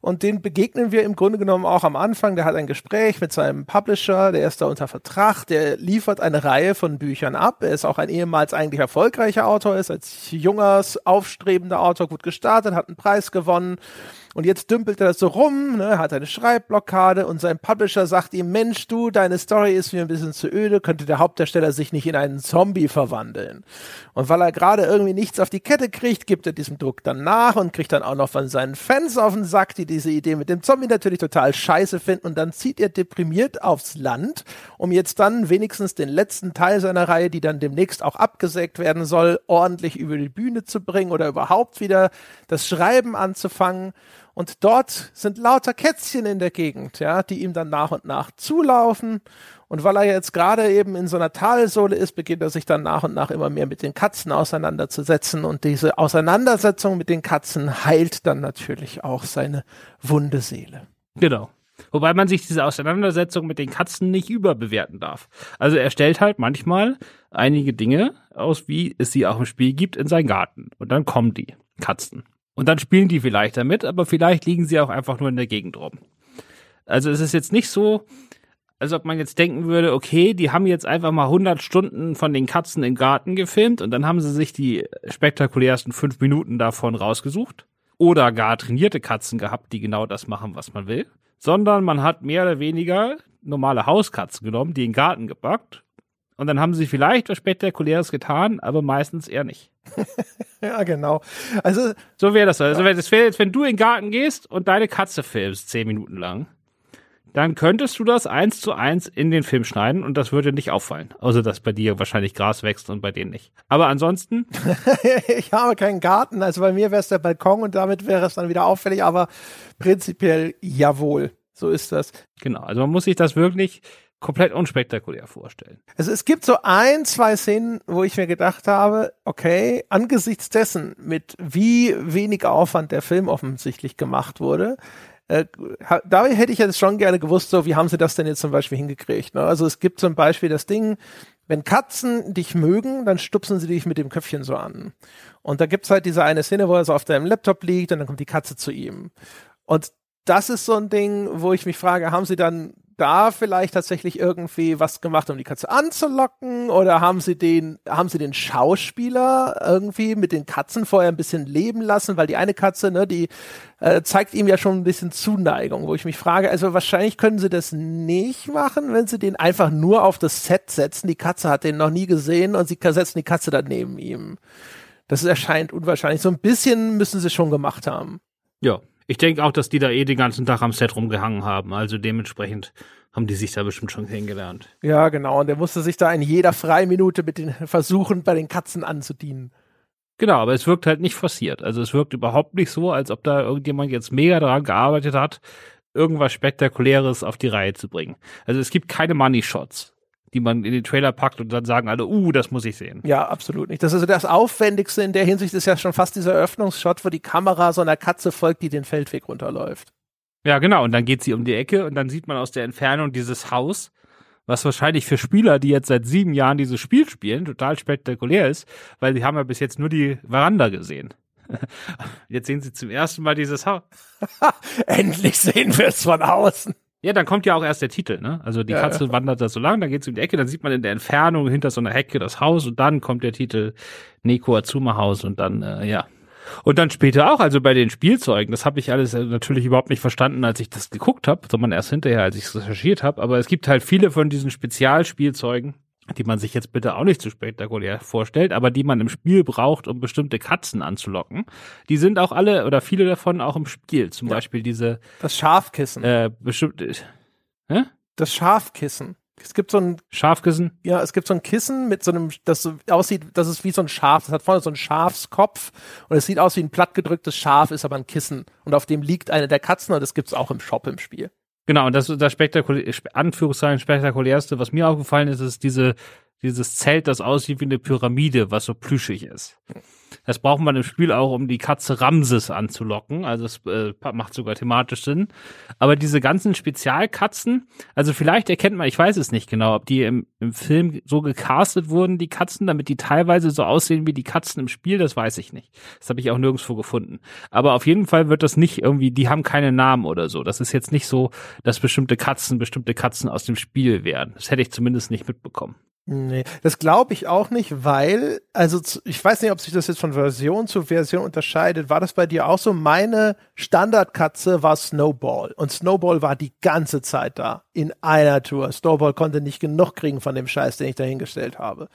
Und den begegnen wir im Grunde genommen auch am Anfang. Der hat ein Gespräch mit seinem Publisher, der ist da unter Vertrag, der liefert eine Reihe von Büchern ab. Er ist auch ein ehemals eigentlich erfolgreicher Autor, ist als junger, aufstrebender Autor gut gestartet, hat einen Preis gewonnen und jetzt dümpelt er das so rum, ne, hat eine Schreibblockade und sein Publisher sagt ihm, Mensch, du, deine Story ist mir ein bisschen zu öde, könnte der Hauptdarsteller sich nicht in einen Zombie verwandeln. Und weil er gerade irgendwie nichts auf die Kette kriegt, gibt er diesem Druck dann nach und kriegt dann auch noch von seinen Fans auf den Sack, die diese Idee mit dem Zombie natürlich total scheiße finden und dann zieht er deprimiert aufs Land, um jetzt dann wenigstens den letzten Teil seiner Reihe, die dann demnächst auch abgesägt werden soll, ordentlich über die Bühne zu bringen oder überhaupt wieder das Schreiben anzufangen. Und dort sind lauter Kätzchen in der Gegend, ja, die ihm dann nach und nach zulaufen. Und weil er jetzt gerade eben in so einer Talsohle ist, beginnt er sich dann nach und nach immer mehr mit den Katzen auseinanderzusetzen. Und diese Auseinandersetzung mit den Katzen heilt dann natürlich auch seine wunde Seele. Genau. Wobei man sich diese Auseinandersetzung mit den Katzen nicht überbewerten darf. Also er stellt halt manchmal einige Dinge aus, wie es sie auch im Spiel gibt, in seinen Garten. Und dann kommen die Katzen. Und dann spielen die vielleicht damit, aber vielleicht liegen sie auch einfach nur in der Gegend rum. Also es ist jetzt nicht so, als ob man jetzt denken würde, okay, die haben jetzt einfach mal 100 Stunden von den Katzen im Garten gefilmt und dann haben sie sich die spektakulärsten fünf Minuten davon rausgesucht. Oder gar trainierte Katzen gehabt, die genau das machen, was man will. Sondern man hat mehr oder weniger normale Hauskatzen genommen, die in den Garten gepackt und dann haben sie vielleicht was Spektakuläres getan, aber meistens eher nicht. *laughs* ja, genau. Also so wäre das. Also das wäre jetzt, wenn du in den Garten gehst und deine Katze filmst zehn Minuten lang, dann könntest du das eins zu eins in den Film schneiden und das würde nicht auffallen. Außer dass bei dir wahrscheinlich Gras wächst und bei denen nicht. Aber ansonsten. *laughs* ich habe keinen Garten, also bei mir wäre es der Balkon und damit wäre es dann wieder auffällig, aber prinzipiell jawohl. So ist das. Genau. Also man muss sich das wirklich komplett unspektakulär vorstellen. Also es gibt so ein, zwei Szenen, wo ich mir gedacht habe, okay, angesichts dessen, mit wie wenig Aufwand der Film offensichtlich gemacht wurde, äh, da hätte ich jetzt schon gerne gewusst, so wie haben sie das denn jetzt zum Beispiel hingekriegt. Ne? Also es gibt zum Beispiel das Ding, wenn Katzen dich mögen, dann stupsen sie dich mit dem Köpfchen so an. Und da gibt's halt diese eine Szene, wo er so auf deinem Laptop liegt und dann kommt die Katze zu ihm. Und das ist so ein Ding, wo ich mich frage, haben sie dann da vielleicht tatsächlich irgendwie was gemacht, um die Katze anzulocken? Oder haben sie den, haben sie den Schauspieler irgendwie mit den Katzen vorher ein bisschen leben lassen? Weil die eine Katze, ne, die äh, zeigt ihm ja schon ein bisschen Zuneigung, wo ich mich frage, also wahrscheinlich können sie das nicht machen, wenn sie den einfach nur auf das Set setzen. Die Katze hat den noch nie gesehen und sie setzen die Katze dann neben ihm. Das erscheint unwahrscheinlich. So ein bisschen müssen sie schon gemacht haben. Ja, ich denke auch, dass die da eh den ganzen Tag am Set rumgehangen haben. Also dementsprechend haben die sich da bestimmt schon kennengelernt. Ja, genau. Und der musste sich da in jeder Freiminute mit den Versuchen bei den Katzen anzudienen. Genau, aber es wirkt halt nicht forciert. Also es wirkt überhaupt nicht so, als ob da irgendjemand jetzt mega daran gearbeitet hat, irgendwas Spektakuläres auf die Reihe zu bringen. Also es gibt keine Money Shots die man in den Trailer packt und dann sagen alle, uh, das muss ich sehen. Ja, absolut nicht. Das ist also das Aufwendigste in der Hinsicht ist ja schon fast dieser Eröffnungsshot, wo die Kamera so einer Katze folgt, die den Feldweg runterläuft. Ja, genau. Und dann geht sie um die Ecke und dann sieht man aus der Entfernung dieses Haus, was wahrscheinlich für Spieler, die jetzt seit sieben Jahren dieses Spiel spielen, total spektakulär ist, weil sie haben ja bis jetzt nur die Veranda gesehen. *laughs* Jetzt sehen sie zum ersten Mal dieses Haus. *laughs* Endlich sehen wir es von außen. Ja, dann kommt ja auch erst der Titel, ne? Also die ja, Katze ja. wandert da so lang, dann geht sie um die Ecke, dann sieht man in der Entfernung hinter so einer Hecke das Haus und dann kommt der Titel Neko Azuma Haus und dann, äh, ja. Und dann später auch, also bei den Spielzeugen, das habe ich alles äh, natürlich überhaupt nicht verstanden, als ich das geguckt habe, sondern erst hinterher, als ich es recherchiert habe. Aber es gibt halt viele von diesen Spezialspielzeugen, die man sich jetzt bitte auch nicht zu spektakulär vorstellt, aber die man im Spiel braucht, um bestimmte Katzen anzulocken. Die sind auch alle oder viele davon auch im Spiel. Zum ja. Beispiel diese. Das Schafkissen. Äh, bestimmt. Hä? Das Schafkissen. Es gibt so ein Schafkissen. Ja, es gibt so ein Kissen mit so einem, das so aussieht, das ist wie so ein Schaf. Das hat vorne so einen Schafskopf und es sieht aus wie ein plattgedrücktes Schaf, ist aber ein Kissen und auf dem liegt eine der Katzen und das gibt's auch im Shop im Spiel. Genau, und das das spektakulär, Anführungszeichen spektakulärste, was mir aufgefallen ist, ist diese, dieses Zelt, das aussieht wie eine Pyramide, was so plüschig ist. Das braucht man im Spiel auch, um die Katze Ramses anzulocken. Also es äh, macht sogar thematisch Sinn. Aber diese ganzen Spezialkatzen, also vielleicht erkennt man, ich weiß es nicht genau, ob die im, im Film so gecastet wurden, die Katzen, damit die teilweise so aussehen wie die Katzen im Spiel, das weiß ich nicht. Das habe ich auch nirgendwo gefunden. Aber auf jeden Fall wird das nicht irgendwie, die haben keine Namen oder so. Das ist jetzt nicht so, dass bestimmte Katzen bestimmte Katzen aus dem Spiel wären. Das hätte ich zumindest nicht mitbekommen. Nee, das glaube ich auch nicht, weil, also ich weiß nicht, ob sich das jetzt von Version zu Version unterscheidet. War das bei dir auch so? Meine Standardkatze war Snowball und Snowball war die ganze Zeit da in einer Tour. Snowball konnte nicht genug kriegen von dem Scheiß, den ich dahingestellt habe.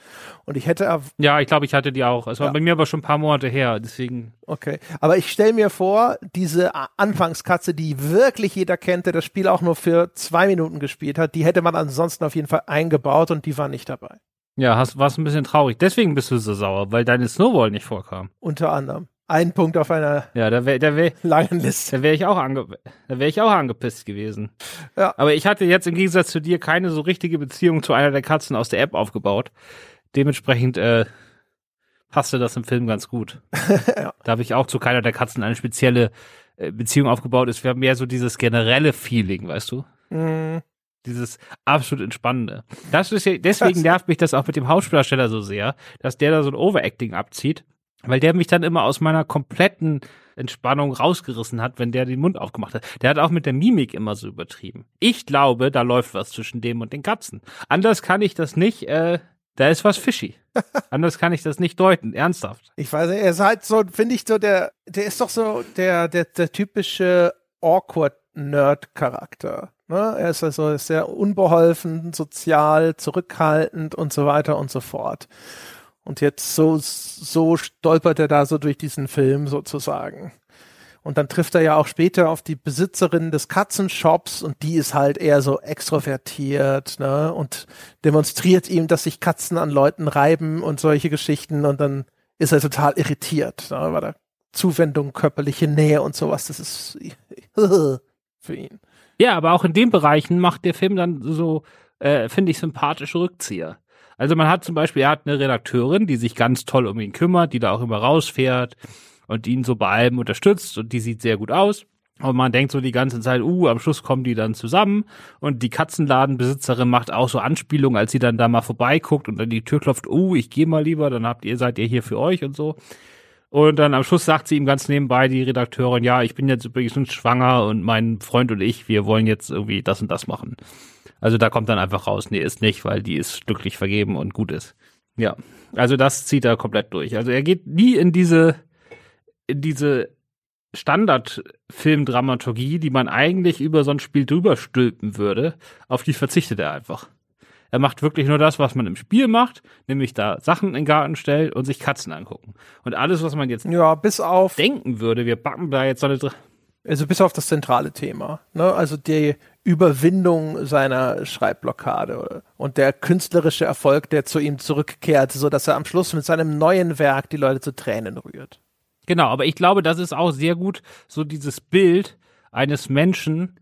Und ich hätte. Ja, ich glaube, ich hatte die auch. Es war ja. bei mir aber schon ein paar Monate her, deswegen. Okay, aber ich stelle mir vor, diese Anfangskatze, die wirklich jeder kennt, der das Spiel auch nur für zwei Minuten gespielt hat, die hätte man ansonsten auf jeden Fall eingebaut und die war nicht dabei. Ja, hast, warst ein bisschen traurig. Deswegen bist du so sauer, weil deine Snowball nicht vorkam. Unter anderem. Ein Punkt auf einer ja, da wär, da wär, langen Liste. Da wäre ich auch ange, da wäre ich auch angepisst gewesen. Ja. Aber ich hatte jetzt im Gegensatz zu dir keine so richtige Beziehung zu einer der Katzen aus der App aufgebaut. Dementsprechend äh, passte das im Film ganz gut. *laughs* ja. Da habe ich auch zu keiner der Katzen eine spezielle äh, Beziehung aufgebaut. Es wäre mehr so dieses generelle Feeling, weißt du? Mhm dieses absolut entspannende. Das ist ja, deswegen nervt mich das auch mit dem Hauptdarsteller so sehr, dass der da so ein Overacting abzieht, weil der mich dann immer aus meiner kompletten Entspannung rausgerissen hat, wenn der den Mund aufgemacht hat. Der hat auch mit der Mimik immer so übertrieben. Ich glaube, da läuft was zwischen dem und den Katzen. Anders kann ich das nicht, äh, da ist was fishy. *laughs* Anders kann ich das nicht deuten, ernsthaft. Ich weiß nicht, er ist halt so, finde ich so, der, der ist doch so der, der, der typische awkward Nerd-Charakter. Ne? Er ist also sehr unbeholfen, sozial, zurückhaltend und so weiter und so fort. Und jetzt so, so stolpert er da so durch diesen Film sozusagen. Und dann trifft er ja auch später auf die Besitzerin des Katzenshops und die ist halt eher so extrovertiert, ne? Und demonstriert ihm, dass sich Katzen an Leuten reiben und solche Geschichten und dann ist er total irritiert, ne? Weil da Zuwendung, körperliche Nähe und sowas, das ist *laughs* für ihn. Ja, aber auch in den Bereichen macht der Film dann so, äh, finde ich, sympathische Rückzieher. Also man hat zum Beispiel, er hat eine Redakteurin, die sich ganz toll um ihn kümmert, die da auch immer rausfährt und ihn so bei allem unterstützt und die sieht sehr gut aus. Und man denkt so die ganze Zeit, uh, am Schluss kommen die dann zusammen und die Katzenladenbesitzerin macht auch so Anspielungen, als sie dann da mal vorbeiguckt und an die Tür klopft, uh, ich gehe mal lieber, dann habt ihr, seid ihr hier für euch und so. Und dann am Schluss sagt sie ihm ganz nebenbei, die Redakteurin, ja, ich bin jetzt übrigens schwanger und mein Freund und ich, wir wollen jetzt irgendwie das und das machen. Also da kommt dann einfach raus, nee, ist nicht, weil die ist glücklich vergeben und gut ist. Ja, also das zieht er komplett durch. Also er geht nie in diese, in diese Standard-Filmdramaturgie, die man eigentlich über so ein Spiel drüber stülpen würde, auf die verzichtet er einfach. Er macht wirklich nur das, was man im Spiel macht, nämlich da Sachen in den Garten stellt und sich Katzen angucken. Und alles, was man jetzt ja, bis auf denken würde, wir backen da jetzt so eine also bis auf das zentrale Thema, ne? Also die Überwindung seiner Schreibblockade und der künstlerische Erfolg, der zu ihm zurückkehrt, so dass er am Schluss mit seinem neuen Werk die Leute zu Tränen rührt. Genau, aber ich glaube, das ist auch sehr gut so dieses Bild eines Menschen,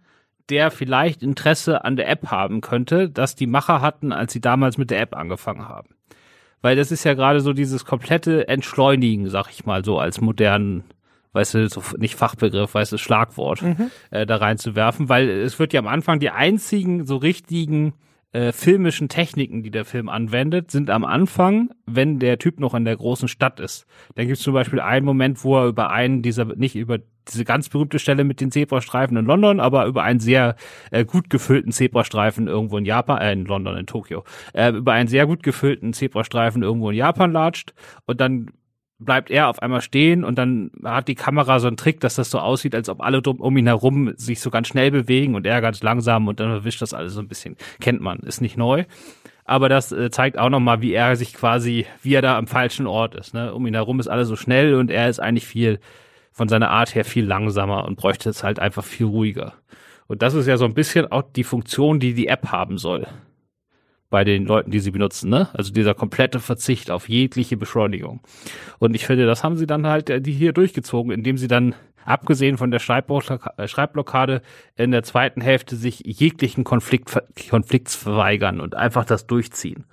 der vielleicht Interesse an der App haben könnte, das die Macher hatten, als sie damals mit der App angefangen haben. Weil das ist ja gerade so dieses komplette Entschleunigen, sag ich mal, so als modernen, weißt du, so nicht Fachbegriff, weißt du, Schlagwort mhm. äh, da reinzuwerfen, weil es wird ja am Anfang die einzigen so richtigen äh, filmischen Techniken, die der Film anwendet, sind am Anfang, wenn der Typ noch in der großen Stadt ist. Dann gibt es zum Beispiel einen Moment, wo er über einen dieser, nicht über diese ganz berühmte Stelle mit den Zebrastreifen in London, aber über einen sehr äh, gut gefüllten Zebrastreifen irgendwo in Japan, äh, in London, in Tokio, äh, über einen sehr gut gefüllten Zebrastreifen irgendwo in Japan latscht und dann bleibt er auf einmal stehen und dann hat die Kamera so einen Trick, dass das so aussieht, als ob alle um ihn herum sich so ganz schnell bewegen und er ganz langsam und dann erwischt das alles so ein bisschen. Kennt man, ist nicht neu. Aber das äh, zeigt auch nochmal, wie er sich quasi, wie er da am falschen Ort ist. Ne? Um ihn herum ist alles so schnell und er ist eigentlich viel von seiner Art her viel langsamer und bräuchte es halt einfach viel ruhiger. Und das ist ja so ein bisschen auch die Funktion, die die App haben soll. Bei den Leuten, die sie benutzen, ne? Also dieser komplette Verzicht auf jegliche Beschleunigung. Und ich finde, das haben sie dann halt äh, die hier durchgezogen, indem sie dann, abgesehen von der äh, Schreibblockade, in der zweiten Hälfte sich jeglichen Konflikt, Konflikts verweigern und einfach das durchziehen.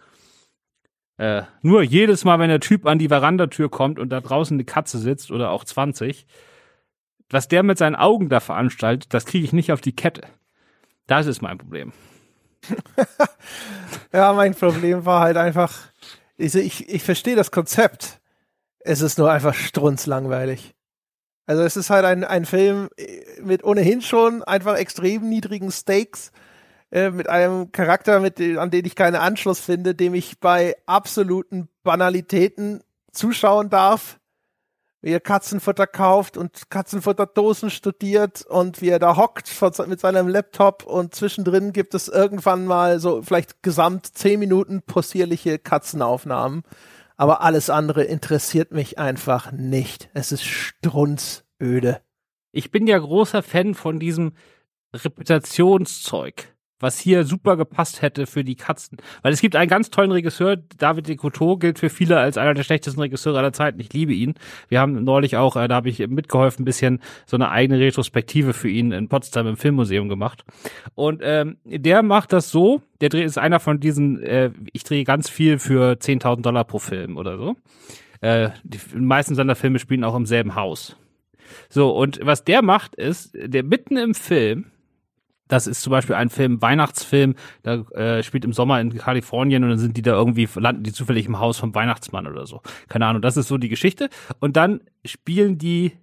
Äh, nur jedes Mal, wenn der Typ an die Verandatür kommt und da draußen eine Katze sitzt oder auch 20, was der mit seinen Augen da veranstaltet, das kriege ich nicht auf die Kette. Das ist mein Problem. *laughs* ja, mein Problem war halt einfach, ich, ich, ich verstehe das Konzept. Es ist nur einfach strunzlangweilig. Also es ist halt ein, ein Film mit ohnehin schon einfach extrem niedrigen Stakes, äh, mit einem Charakter, mit, an den ich keinen Anschluss finde, dem ich bei absoluten Banalitäten zuschauen darf wie er Katzenfutter kauft und Katzenfutterdosen studiert und wie er da hockt mit seinem Laptop und zwischendrin gibt es irgendwann mal so vielleicht gesamt zehn Minuten possierliche Katzenaufnahmen. Aber alles andere interessiert mich einfach nicht. Es ist strunzöde. Ich bin ja großer Fan von diesem Reputationszeug was hier super gepasst hätte für die Katzen. Weil es gibt einen ganz tollen Regisseur, David de Couteau gilt für viele als einer der schlechtesten Regisseure aller Zeiten. Ich liebe ihn. Wir haben neulich auch, äh, da habe ich mitgeholfen, ein bisschen so eine eigene Retrospektive für ihn in Potsdam im Filmmuseum gemacht. Und ähm, der macht das so, der ist einer von diesen, äh, ich drehe ganz viel für 10.000 Dollar pro Film oder so. Äh, die meisten seiner Filme spielen auch im selben Haus. So, und was der macht, ist, der mitten im Film das ist zum Beispiel ein Film, Weihnachtsfilm, da äh, spielt im Sommer in Kalifornien und dann sind die da irgendwie, landen die zufällig im Haus vom Weihnachtsmann oder so. Keine Ahnung, das ist so die Geschichte. Und dann spielen die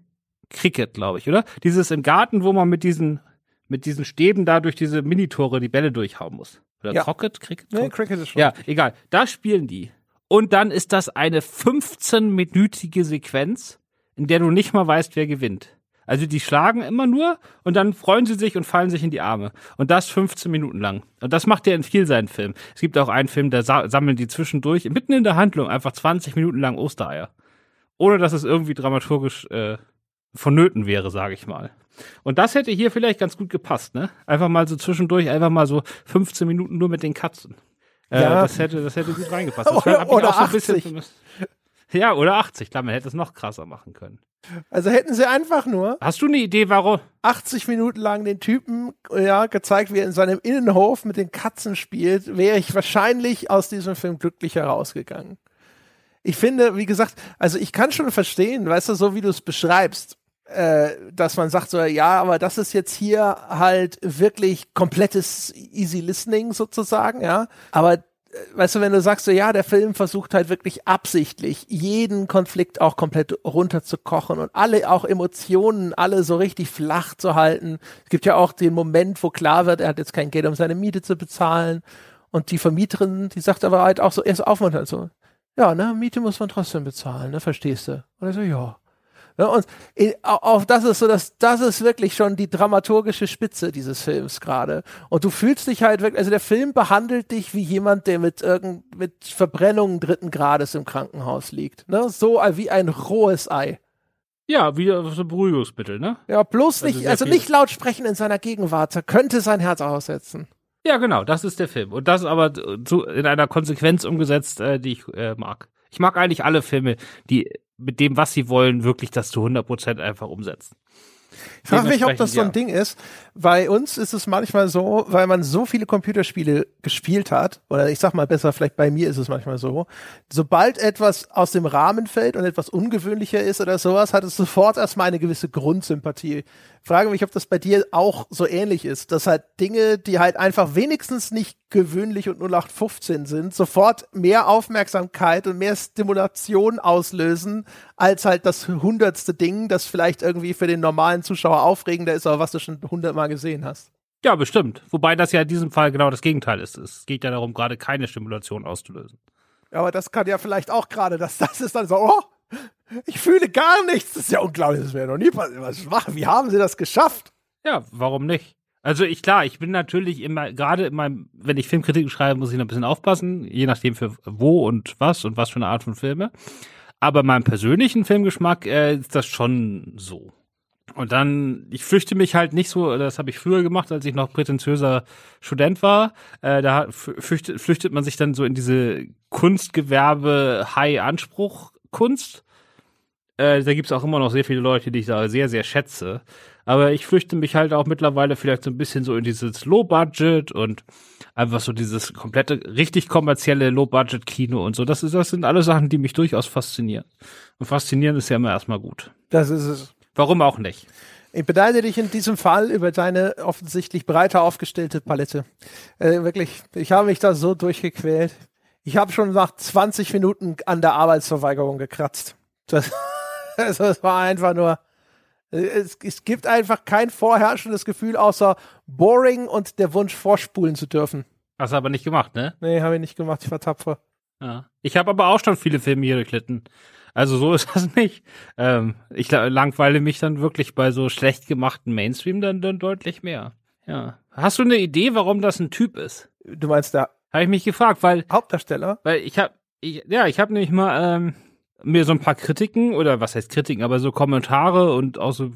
Cricket, glaube ich, oder? Dieses im Garten, wo man mit diesen, mit diesen Stäben da durch diese Minitore die Bälle durchhauen muss. Oder ja. Crockett? Cricket? Nee, Cricket ist schon. Ja, egal. Da spielen die. Und dann ist das eine 15-minütige Sequenz, in der du nicht mal weißt, wer gewinnt. Also die schlagen immer nur und dann freuen sie sich und fallen sich in die Arme. Und das 15 Minuten lang. Und das macht er in viel seinen Filmen. Es gibt auch einen Film, da sammeln die zwischendurch, mitten in der Handlung, einfach 20 Minuten lang Ostereier. Ohne dass es irgendwie dramaturgisch äh, vonnöten wäre, sage ich mal. Und das hätte hier vielleicht ganz gut gepasst, ne? Einfach mal so zwischendurch, einfach mal so 15 Minuten nur mit den Katzen. Äh, ja. Das hätte, das hätte gut reingepasst. Das *laughs* oder, oder so 80. Ja, oder 80. Klar, man hätte es noch krasser machen können. Also hätten sie einfach nur. Hast du eine Idee, warum? 80 Minuten lang den Typen, ja, gezeigt, wie er in seinem Innenhof mit den Katzen spielt, wäre ich wahrscheinlich aus diesem Film glücklicher rausgegangen. Ich finde, wie gesagt, also ich kann schon verstehen, weißt du, so wie du es beschreibst, äh, dass man sagt so, ja, aber das ist jetzt hier halt wirklich komplettes Easy Listening sozusagen, ja. Aber weißt du, wenn du sagst so, ja, der Film versucht halt wirklich absichtlich, jeden Konflikt auch komplett runterzukochen und alle auch Emotionen, alle so richtig flach zu halten. Es gibt ja auch den Moment, wo klar wird, er hat jetzt kein Geld, um seine Miete zu bezahlen. Und die Vermieterin, die sagt aber halt auch so, erst aufmunternd so, ja, ne, Miete muss man trotzdem bezahlen, ne, verstehst du? Und er so, ja. Ne, und auch das ist so, dass das ist wirklich schon die dramaturgische Spitze dieses Films gerade. Und du fühlst dich halt wirklich, also der Film behandelt dich wie jemand, der mit irgend mit Verbrennungen dritten Grades im Krankenhaus liegt. Ne? So wie ein rohes Ei. Ja, wie so ein Beruhigungsmittel, ne? Ja, bloß also nicht, also nicht laut sprechen in seiner Gegenwart, er könnte sein Herz aussetzen. Ja, genau, das ist der Film. Und das aber zu, in einer Konsequenz umgesetzt, äh, die ich äh, mag. Ich mag eigentlich alle Filme, die mit dem, was sie wollen, wirklich das zu 100 Prozent einfach umsetzen. Ich frage mich, ob das so ein. Ding ist. Bei uns ist es manchmal so, weil man so viele Computerspiele gespielt hat, oder ich sag mal besser, vielleicht bei mir ist es manchmal so, sobald etwas aus dem Rahmen fällt und etwas ungewöhnlicher ist oder sowas, hat es sofort erstmal eine gewisse Grundsympathie. Frage mich, ob das bei dir auch so ähnlich ist, dass halt Dinge, die halt einfach wenigstens nicht gewöhnlich und 0815 sind, sofort mehr Aufmerksamkeit und mehr Stimulation auslösen, als halt das hundertste Ding, das vielleicht irgendwie für den normalen Zuschauer aufregender ist, aber was du schon hundertmal gesehen hast. Ja, bestimmt. Wobei das ja in diesem Fall genau das Gegenteil ist. Es geht ja darum, gerade keine Stimulation auszulösen. Ja, aber das kann ja vielleicht auch gerade, dass das ist dann so, oh, ich fühle gar nichts. Das ist ja unglaublich. Das wäre noch nie passiert. Was, wie haben sie das geschafft? Ja, warum nicht? Also ich klar, ich bin natürlich immer gerade in meinem, wenn ich Filmkritiken schreibe, muss ich noch ein bisschen aufpassen, je nachdem für wo und was und was für eine Art von Filme. Aber meinem persönlichen Filmgeschmack äh, ist das schon so. Und dann, ich flüchte mich halt nicht so, das habe ich früher gemacht, als ich noch prätentiöser Student war. Äh, da flüchtet, flüchtet man sich dann so in diese Kunstgewerbe High-Anspruch Kunst Äh, da gibt's auch immer noch sehr viele Leute, die ich da sehr, sehr schätze. Aber ich flüchte mich halt auch mittlerweile vielleicht so ein bisschen so in dieses Low-Budget und einfach so dieses komplette, richtig kommerzielle Low-Budget-Kino und so. Das, ist, das sind alle Sachen, die mich durchaus faszinieren. Und faszinieren ist ja immer erstmal gut. Das ist es. Warum auch nicht? Ich beneide dich in diesem Fall über deine offensichtlich breiter aufgestellte Palette. Äh, wirklich, ich habe mich da so durchgequält. Ich habe schon nach 20 Minuten an der Arbeitsverweigerung gekratzt. Das, *laughs* also, es war einfach nur. Es, es gibt einfach kein vorherrschendes Gefühl außer boring und der Wunsch vorspulen zu dürfen. Hast du aber nicht gemacht, ne? Nee, habe ich nicht gemacht. Ich war tapfer. Ja. Ich habe aber auch schon viele Filme hier geklitten. Also so *laughs* ist das nicht. Ähm, ich langweile mich dann wirklich bei so schlecht gemachten Mainstream dann, dann deutlich mehr. Ja. Hast du eine Idee, warum das ein Typ ist? Du meinst der Habe ich mich gefragt, weil Hauptdarsteller? weil ich habe ich, ja, ich habe nämlich mal ähm, mir so ein paar Kritiken oder was heißt Kritiken, aber so Kommentare und auch so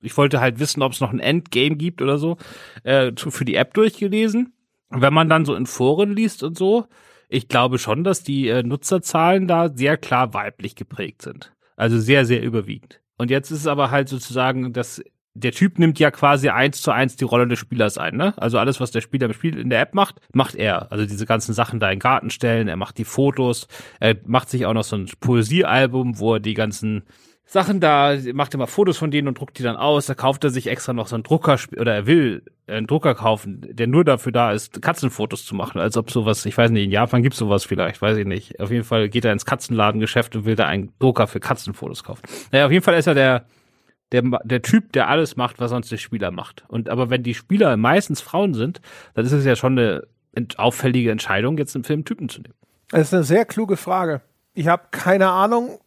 ich wollte halt wissen, ob es noch ein Endgame gibt oder so, äh, für die App durchgelesen. Und wenn man dann so in Foren liest und so, ich glaube schon, dass die äh, Nutzerzahlen da sehr klar weiblich geprägt sind. Also sehr, sehr überwiegend. Und jetzt ist es aber halt sozusagen, dass der Typ nimmt ja quasi eins zu eins die Rolle des Spielers ein, ne? Also alles, was der Spieler im Spiel in der App macht, macht er. Also diese ganzen Sachen da in den Garten stellen, er macht die Fotos, er macht sich auch noch so ein Poesiealbum, wo er die ganzen Sachen da, macht immer Fotos von denen und druckt die dann aus. Da kauft er sich extra noch so einen Drucker oder er will einen Drucker kaufen, der nur dafür da ist, Katzenfotos zu machen. Als ob sowas, ich weiß nicht, in Japan gibt's sowas vielleicht, weiß ich nicht. Auf jeden Fall geht er ins Katzenladengeschäft und will da einen Drucker für Katzenfotos kaufen. Naja, auf jeden Fall ist er der, der, der Typ, der alles macht, was sonst der Spieler macht. Und aber wenn die Spieler meistens Frauen sind, dann ist es ja schon eine auffällige Entscheidung, jetzt einen Film Typen zu nehmen. Das ist eine sehr kluge Frage. Ich habe keine Ahnung,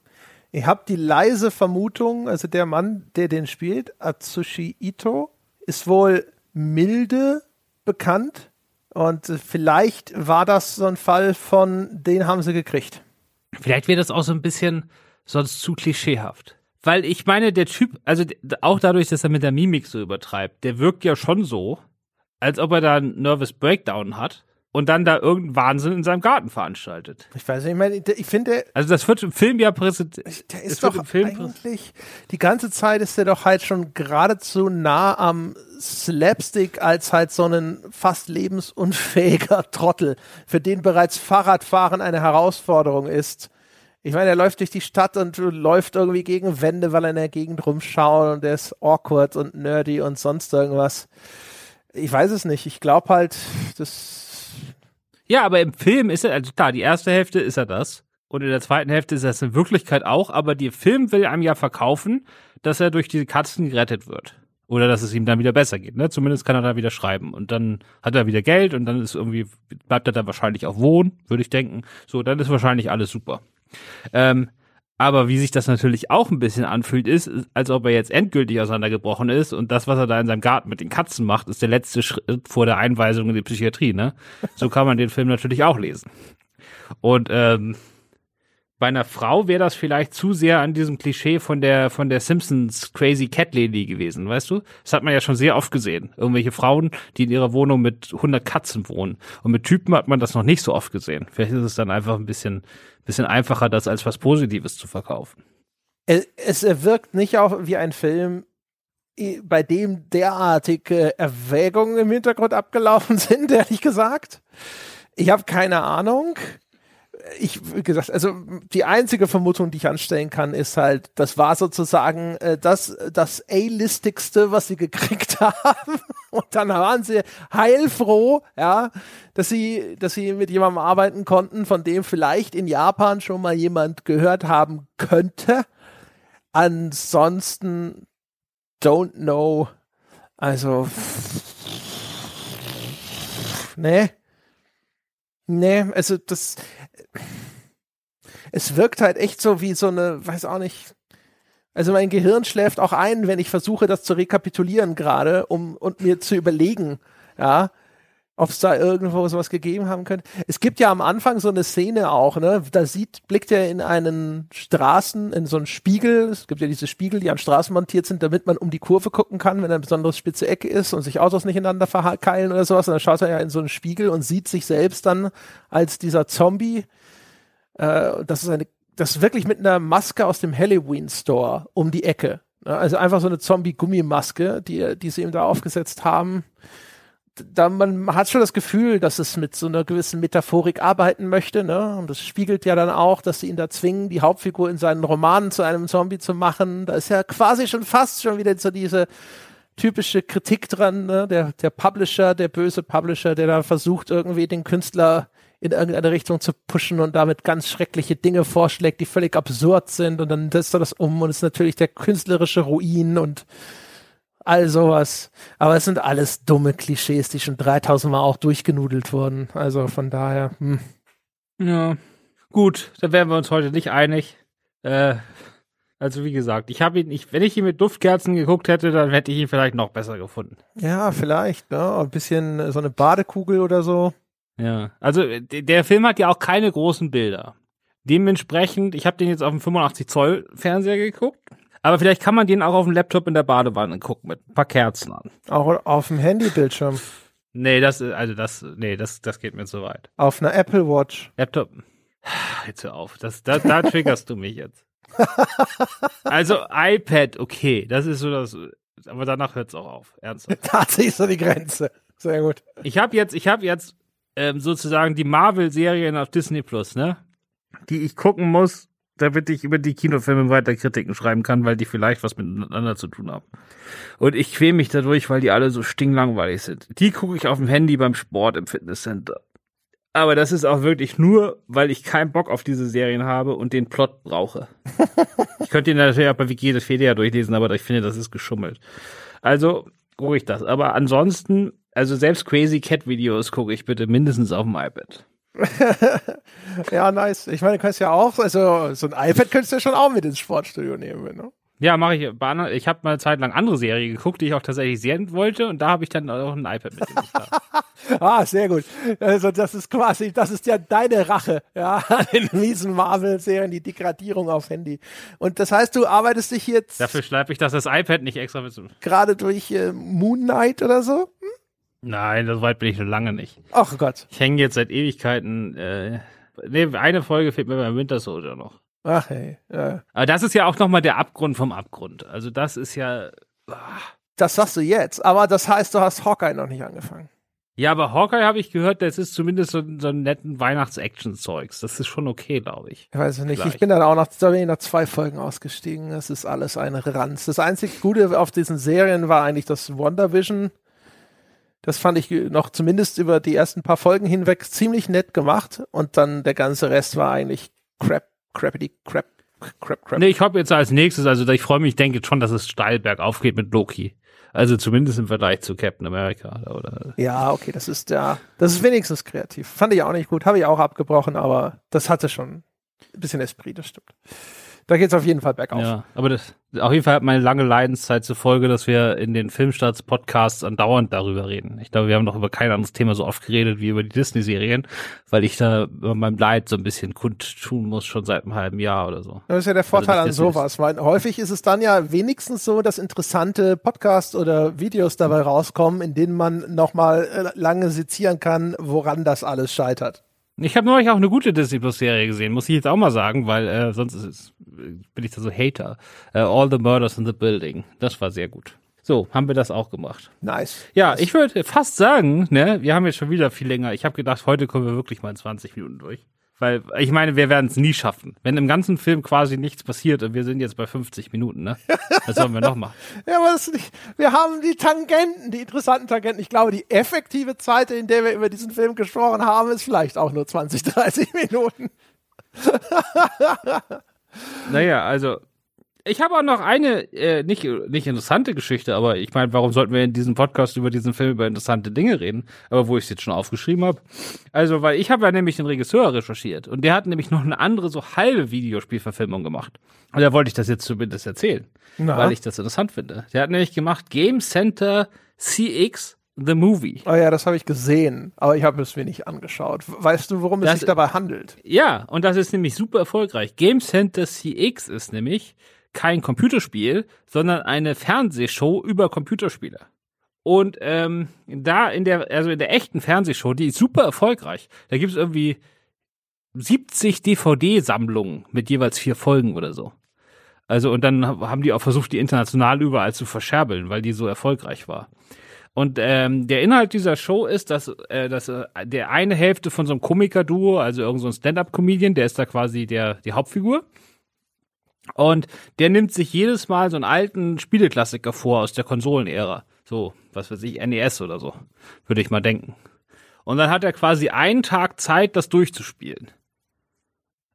ich habe die leise Vermutung, also der Mann, der den spielt, Atsushi Ito, ist wohl milde bekannt. Und vielleicht war das so ein Fall von, den haben sie gekriegt. Vielleicht wäre das auch so ein bisschen sonst zu klischeehaft. Weil ich meine, der Typ, also auch dadurch, dass er mit der Mimik so übertreibt, der wirkt ja schon so, als ob er da einen Nervous Breakdown hat und dann da irgendeinen Wahnsinn in seinem Garten veranstaltet. Ich weiß nicht, ich, meine, ich finde. Also das wird im Film ja präsentiert. Der ist doch eigentlich, die ganze Zeit ist der doch halt schon geradezu nah am Slapstick als halt so ein fast lebensunfähiger *laughs* Trottel, für den bereits Fahrradfahren eine Herausforderung ist. Ich meine, er läuft durch die Stadt und läuft irgendwie gegen Wände, weil er in der Gegend rumschaut und der ist awkward und nerdy und sonst irgendwas. Ich weiß es nicht. Ich glaube halt, das ja, aber im Film ist er, also klar, die erste Hälfte ist er das. Und in der zweiten Hälfte ist er es in Wirklichkeit auch, aber der Film will einem ja verkaufen, dass er durch diese Katzen gerettet wird. Oder dass es ihm dann wieder besser geht, ne? Zumindest kann er da wieder schreiben. Und dann hat er wieder Geld und dann ist irgendwie, bleibt er da wahrscheinlich auch wohnen, würde ich denken. So, dann ist wahrscheinlich alles super. Ähm, aber wie sich das natürlich auch ein bisschen anfühlt, ist, als ob er jetzt endgültig auseinandergebrochen ist und das, was er da in seinem Garten mit den Katzen macht, ist der letzte Schritt vor der Einweisung in die Psychiatrie, ne? So kann man den Film natürlich auch lesen. Und ähm, bei einer Frau wäre das vielleicht zu sehr an diesem Klischee von der von der Simpsons Crazy Cat Lady gewesen, weißt du? Das hat man ja schon sehr oft gesehen. Irgendwelche Frauen, die in ihrer Wohnung mit 100 Katzen wohnen. Und mit Typen hat man das noch nicht so oft gesehen. Vielleicht ist es dann einfach ein bisschen bisschen einfacher, das als was Positives zu verkaufen. Es, es wirkt nicht auch wie ein Film, bei dem derartige Erwägungen im Hintergrund abgelaufen *laughs* sind, ehrlich gesagt. Ich habe keine Ahnung ich, wie gesagt, also die einzige Vermutung, die ich anstellen kann, ist halt, das war sozusagen äh, das, das A-listigste, was sie gekriegt *laughs* haben. Und dann waren sie heilfroh, ja, dass sie, dass sie mit jemandem arbeiten konnten, von dem vielleicht in Japan schon mal jemand gehört haben könnte. Ansonsten don't know. Also, nee. Nee, also das, es wirkt halt echt so wie so eine, weiß auch nicht. Also mein Gehirn schläft auch ein, wenn ich versuche, das zu rekapitulieren gerade, um und mir zu überlegen, ja, ob es da irgendwo sowas gegeben haben könnte. Es gibt ja am Anfang so eine Szene auch, ne? Da sieht, blickt er in einen Straßen, in so einen Spiegel. Es gibt ja diese Spiegel, die an Straßen montiert sind, damit man um die Kurve gucken kann, wenn eine besonders spitze Ecke ist und sich Autos nicht ineinander verkeilen oder sowas. Und dann schaut er ja in so einen Spiegel und sieht sich selbst dann als dieser Zombie. Äh, das ist eine das wirklich mit einer Maske aus dem Halloween Store um die Ecke. Ne? Also einfach so eine Zombie-Gummimaske, die, die sie ihm da aufgesetzt haben. Da man hat schon das Gefühl, dass es mit so einer gewissen Metaphorik arbeiten möchte, ne? Und das spiegelt ja dann auch, dass sie ihn da zwingen, die Hauptfigur in seinen Romanen zu einem Zombie zu machen. Da ist ja quasi schon fast schon wieder so diese typische Kritik dran, ne? der, der Publisher, der böse Publisher, der da versucht, irgendwie den Künstler in irgendeine Richtung zu pushen und damit ganz schreckliche Dinge vorschlägt, die völlig absurd sind und dann setzt er das um und ist natürlich der künstlerische Ruin und all sowas. Aber es sind alles dumme Klischees, die schon 3000 Mal auch durchgenudelt wurden. Also von daher, hm. Ja, gut, da wären wir uns heute nicht einig. Äh, also wie gesagt, ich habe ihn, ich, wenn ich ihn mit Duftkerzen geguckt hätte, dann hätte ich ihn vielleicht noch besser gefunden. Ja, vielleicht, ne? Ein bisschen so eine Badekugel oder so. Ja, also der Film hat ja auch keine großen Bilder. Dementsprechend, ich habe den jetzt auf dem 85 Zoll Fernseher geguckt, aber vielleicht kann man den auch auf dem Laptop in der Badewanne gucken mit ein paar Kerzen an. Auch auf dem Handybildschirm. Nee, das also das nee, das das geht mir zu weit. Auf einer Apple Watch. Laptop. Jetzt hör auf, das da, da triggerst du mich jetzt. *laughs* Also iPad, okay, das ist so das aber danach hört's auch auf, ernsthaft. Da ist so die Grenze. Sehr gut. Ich habe jetzt ich habe jetzt ähm, sozusagen die Marvel-Serien auf Disney Plus, ne? Die ich gucken muss, damit ich über die Kinofilme weiter Kritiken schreiben kann, weil die vielleicht was miteinander zu tun haben. Und ich quäle mich dadurch, weil die alle so stinklangweilig sind. Die gucke ich auf dem Handy beim Sport im Fitnesscenter. Aber das ist auch wirklich nur, weil ich keinen Bock auf diese Serien habe und den Plot brauche. *laughs* ich könnte ihn natürlich auch bei Wikipedia durchlesen, aber ich finde, das ist geschummelt. Also gucke ich das. Aber ansonsten also selbst Crazy Cat Videos gucke ich bitte mindestens auf dem iPad. *laughs* ja, nice. Ich meine, du kannst ja auch, also so ein iPad könntest du ja schon auch mit ins Sportstudio nehmen, ne? Ja, mache ich. Ich habe mal eine Zeit lang andere Serien geguckt, die ich auch tatsächlich sehen wollte, und da habe ich dann auch ein iPad mit. *laughs* ah, sehr gut. Also das ist quasi, das ist ja deine Rache, ja, *laughs* an den miesen Marvel-Serien, die Degradierung auf Handy. Und das heißt, du arbeitest dich jetzt. Dafür schleife ich das das iPad nicht extra mit. Gerade durch äh, Moon Knight oder so? Nein, so weit bin ich noch lange nicht. Ach Gott. Ich hänge jetzt seit Ewigkeiten. Äh, nee, eine Folge fehlt mir beim Winter Soldier noch. Ach hey. Ja. Aber das ist ja auch nochmal der Abgrund vom Abgrund. Also das ist ja. Ah. Das sagst du jetzt, aber das heißt, du hast Hawkeye noch nicht angefangen. Ja, aber Hawkeye habe ich gehört, das ist zumindest so, so ein netten Weihnachts-Action-Zeugs. Das ist schon okay, glaube ich. Ich weiß nicht. Vielleicht. Ich bin dann auch nach, da bin ich nach zwei Folgen ausgestiegen. Das ist alles eine Ranz. Das einzige Gute auf diesen Serien war eigentlich das WandaVision. Das fand ich noch zumindest über die ersten paar Folgen hinweg ziemlich nett gemacht und dann der ganze Rest war eigentlich crap, crappity, crap, crap, crap. Nee, ich hoffe jetzt als nächstes, also ich freue mich, denke schon, dass es steil bergauf geht mit Loki. Also zumindest im Vergleich zu Captain America, oder? Ja, okay, das ist ja, das ist wenigstens kreativ. Fand ich auch nicht gut, habe ich auch abgebrochen, aber das hatte schon ein bisschen Esprit, das stimmt da geht es auf jeden Fall bergauf. Ja, aber das, auf jeden Fall hat meine lange Leidenszeit zur Folge, dass wir in den Filmstarts-Podcasts andauernd darüber reden. Ich glaube, wir haben noch über kein anderes Thema so oft geredet wie über die Disney-Serien, weil ich da meinem Leid so ein bisschen kundtun muss, schon seit einem halben Jahr oder so. Das ist ja der also Vorteil also an sowas, weil häufig ist es dann ja wenigstens so, dass interessante Podcasts oder Videos dabei rauskommen, in denen man nochmal äh, lange sezieren kann, woran das alles scheitert. Ich habe neulich auch eine gute Disney Plus Serie gesehen, muss ich jetzt auch mal sagen, weil äh, sonst ist, bin ich da so Hater. Uh, All the Murders in the Building. Das war sehr gut. So, haben wir das auch gemacht. Nice. Ja, ich würde fast sagen, ne, wir haben jetzt schon wieder viel länger. Ich habe gedacht, heute kommen wir wirklich mal in 20 Minuten durch. Weil, ich meine, wir werden es nie schaffen. Wenn im ganzen Film quasi nichts passiert und wir sind jetzt bei 50 Minuten, ne? Was sollen wir noch machen? *laughs* ja, aber das nicht, wir haben die Tangenten, die interessanten Tangenten. Ich glaube, die effektive Zeit, in der wir über diesen Film gesprochen haben, ist vielleicht auch nur 20, 30 Minuten. *laughs* naja, also ich habe auch noch eine äh, nicht nicht interessante Geschichte, aber ich meine, warum sollten wir in diesem Podcast über diesen Film über interessante Dinge reden? Aber wo ich es jetzt schon aufgeschrieben habe. Also, weil ich habe ja nämlich den Regisseur recherchiert und der hat nämlich noch eine andere so halbe Videospielverfilmung gemacht. Und da wollte ich das jetzt zumindest erzählen, Na? weil ich das interessant finde. Der hat nämlich gemacht Game Center CX The Movie. Oh ja, das habe ich gesehen, aber ich habe es mir nicht angeschaut. Weißt du, worum das, es sich dabei handelt? Ja, und das ist nämlich super erfolgreich. Game Center CX ist nämlich kein Computerspiel, sondern eine Fernsehshow über Computerspiele. Und ähm, da in der, also in der echten Fernsehshow, die ist super erfolgreich. Da gibt es irgendwie 70 DVD-Sammlungen mit jeweils vier Folgen oder so. Also, und dann haben die auch versucht, die international überall zu verscherbeln, weil die so erfolgreich war. Und ähm, der Inhalt dieser Show ist, dass, äh, dass äh, der eine Hälfte von so einem Komiker-Duo, also irgend so Stand-up-Comedian, der ist da quasi der die Hauptfigur. Und der nimmt sich jedes Mal so einen alten Spieleklassiker vor aus der Konsolenära. So, was weiß ich, NES oder so, würde ich mal denken. Und dann hat er quasi einen Tag Zeit, das durchzuspielen.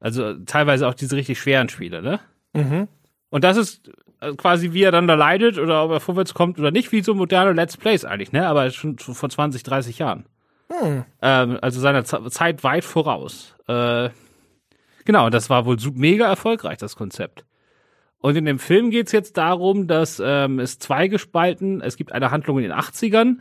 Also teilweise auch diese richtig schweren Spiele, ne? Mhm. Und das ist äh, quasi, wie er dann da leidet oder ob er vorwärts kommt oder nicht, wie so moderne Let's Plays eigentlich, ne? Aber schon vor 20, 30 Jahren. Hm. Ähm, also seiner Z Zeit weit voraus. Äh, genau, das war wohl mega erfolgreich, das Konzept. Und in dem Film geht's jetzt darum, dass ähm, es zweigespalten, es gibt eine Handlung in den 80ern,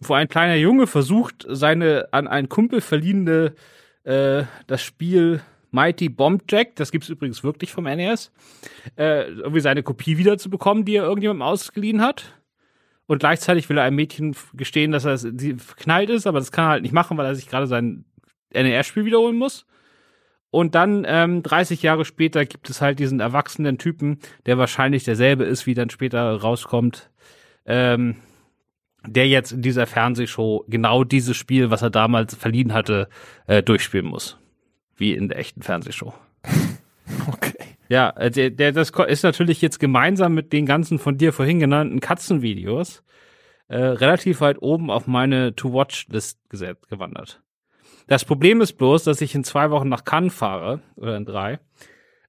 wo ein kleiner Junge versucht, seine an einen Kumpel verliehene äh, das Spiel Mighty Bomb Jack, das gibt's übrigens wirklich vom NES, äh, irgendwie seine Kopie wiederzubekommen, die er irgendjemandem ausgeliehen hat. Und gleichzeitig will er einem Mädchen gestehen, dass er sie verknallt ist, aber das kann er halt nicht machen, weil er sich gerade sein NES-Spiel wiederholen muss. Und dann ähm, 30 Jahre später gibt es halt diesen erwachsenen Typen, der wahrscheinlich derselbe ist, wie dann später rauskommt, ähm, der jetzt in dieser Fernsehshow genau dieses Spiel, was er damals verliehen hatte, äh, durchspielen muss wie in der echten Fernsehshow. *laughs* Okay. Ja, äh, der, der, das ist natürlich jetzt gemeinsam mit den ganzen von dir vorhin genannten Katzenvideos äh, relativ weit oben auf meine To-Watch-List gewandert. Das Problem ist bloß, dass ich in zwei Wochen nach Cannes fahre, oder in drei,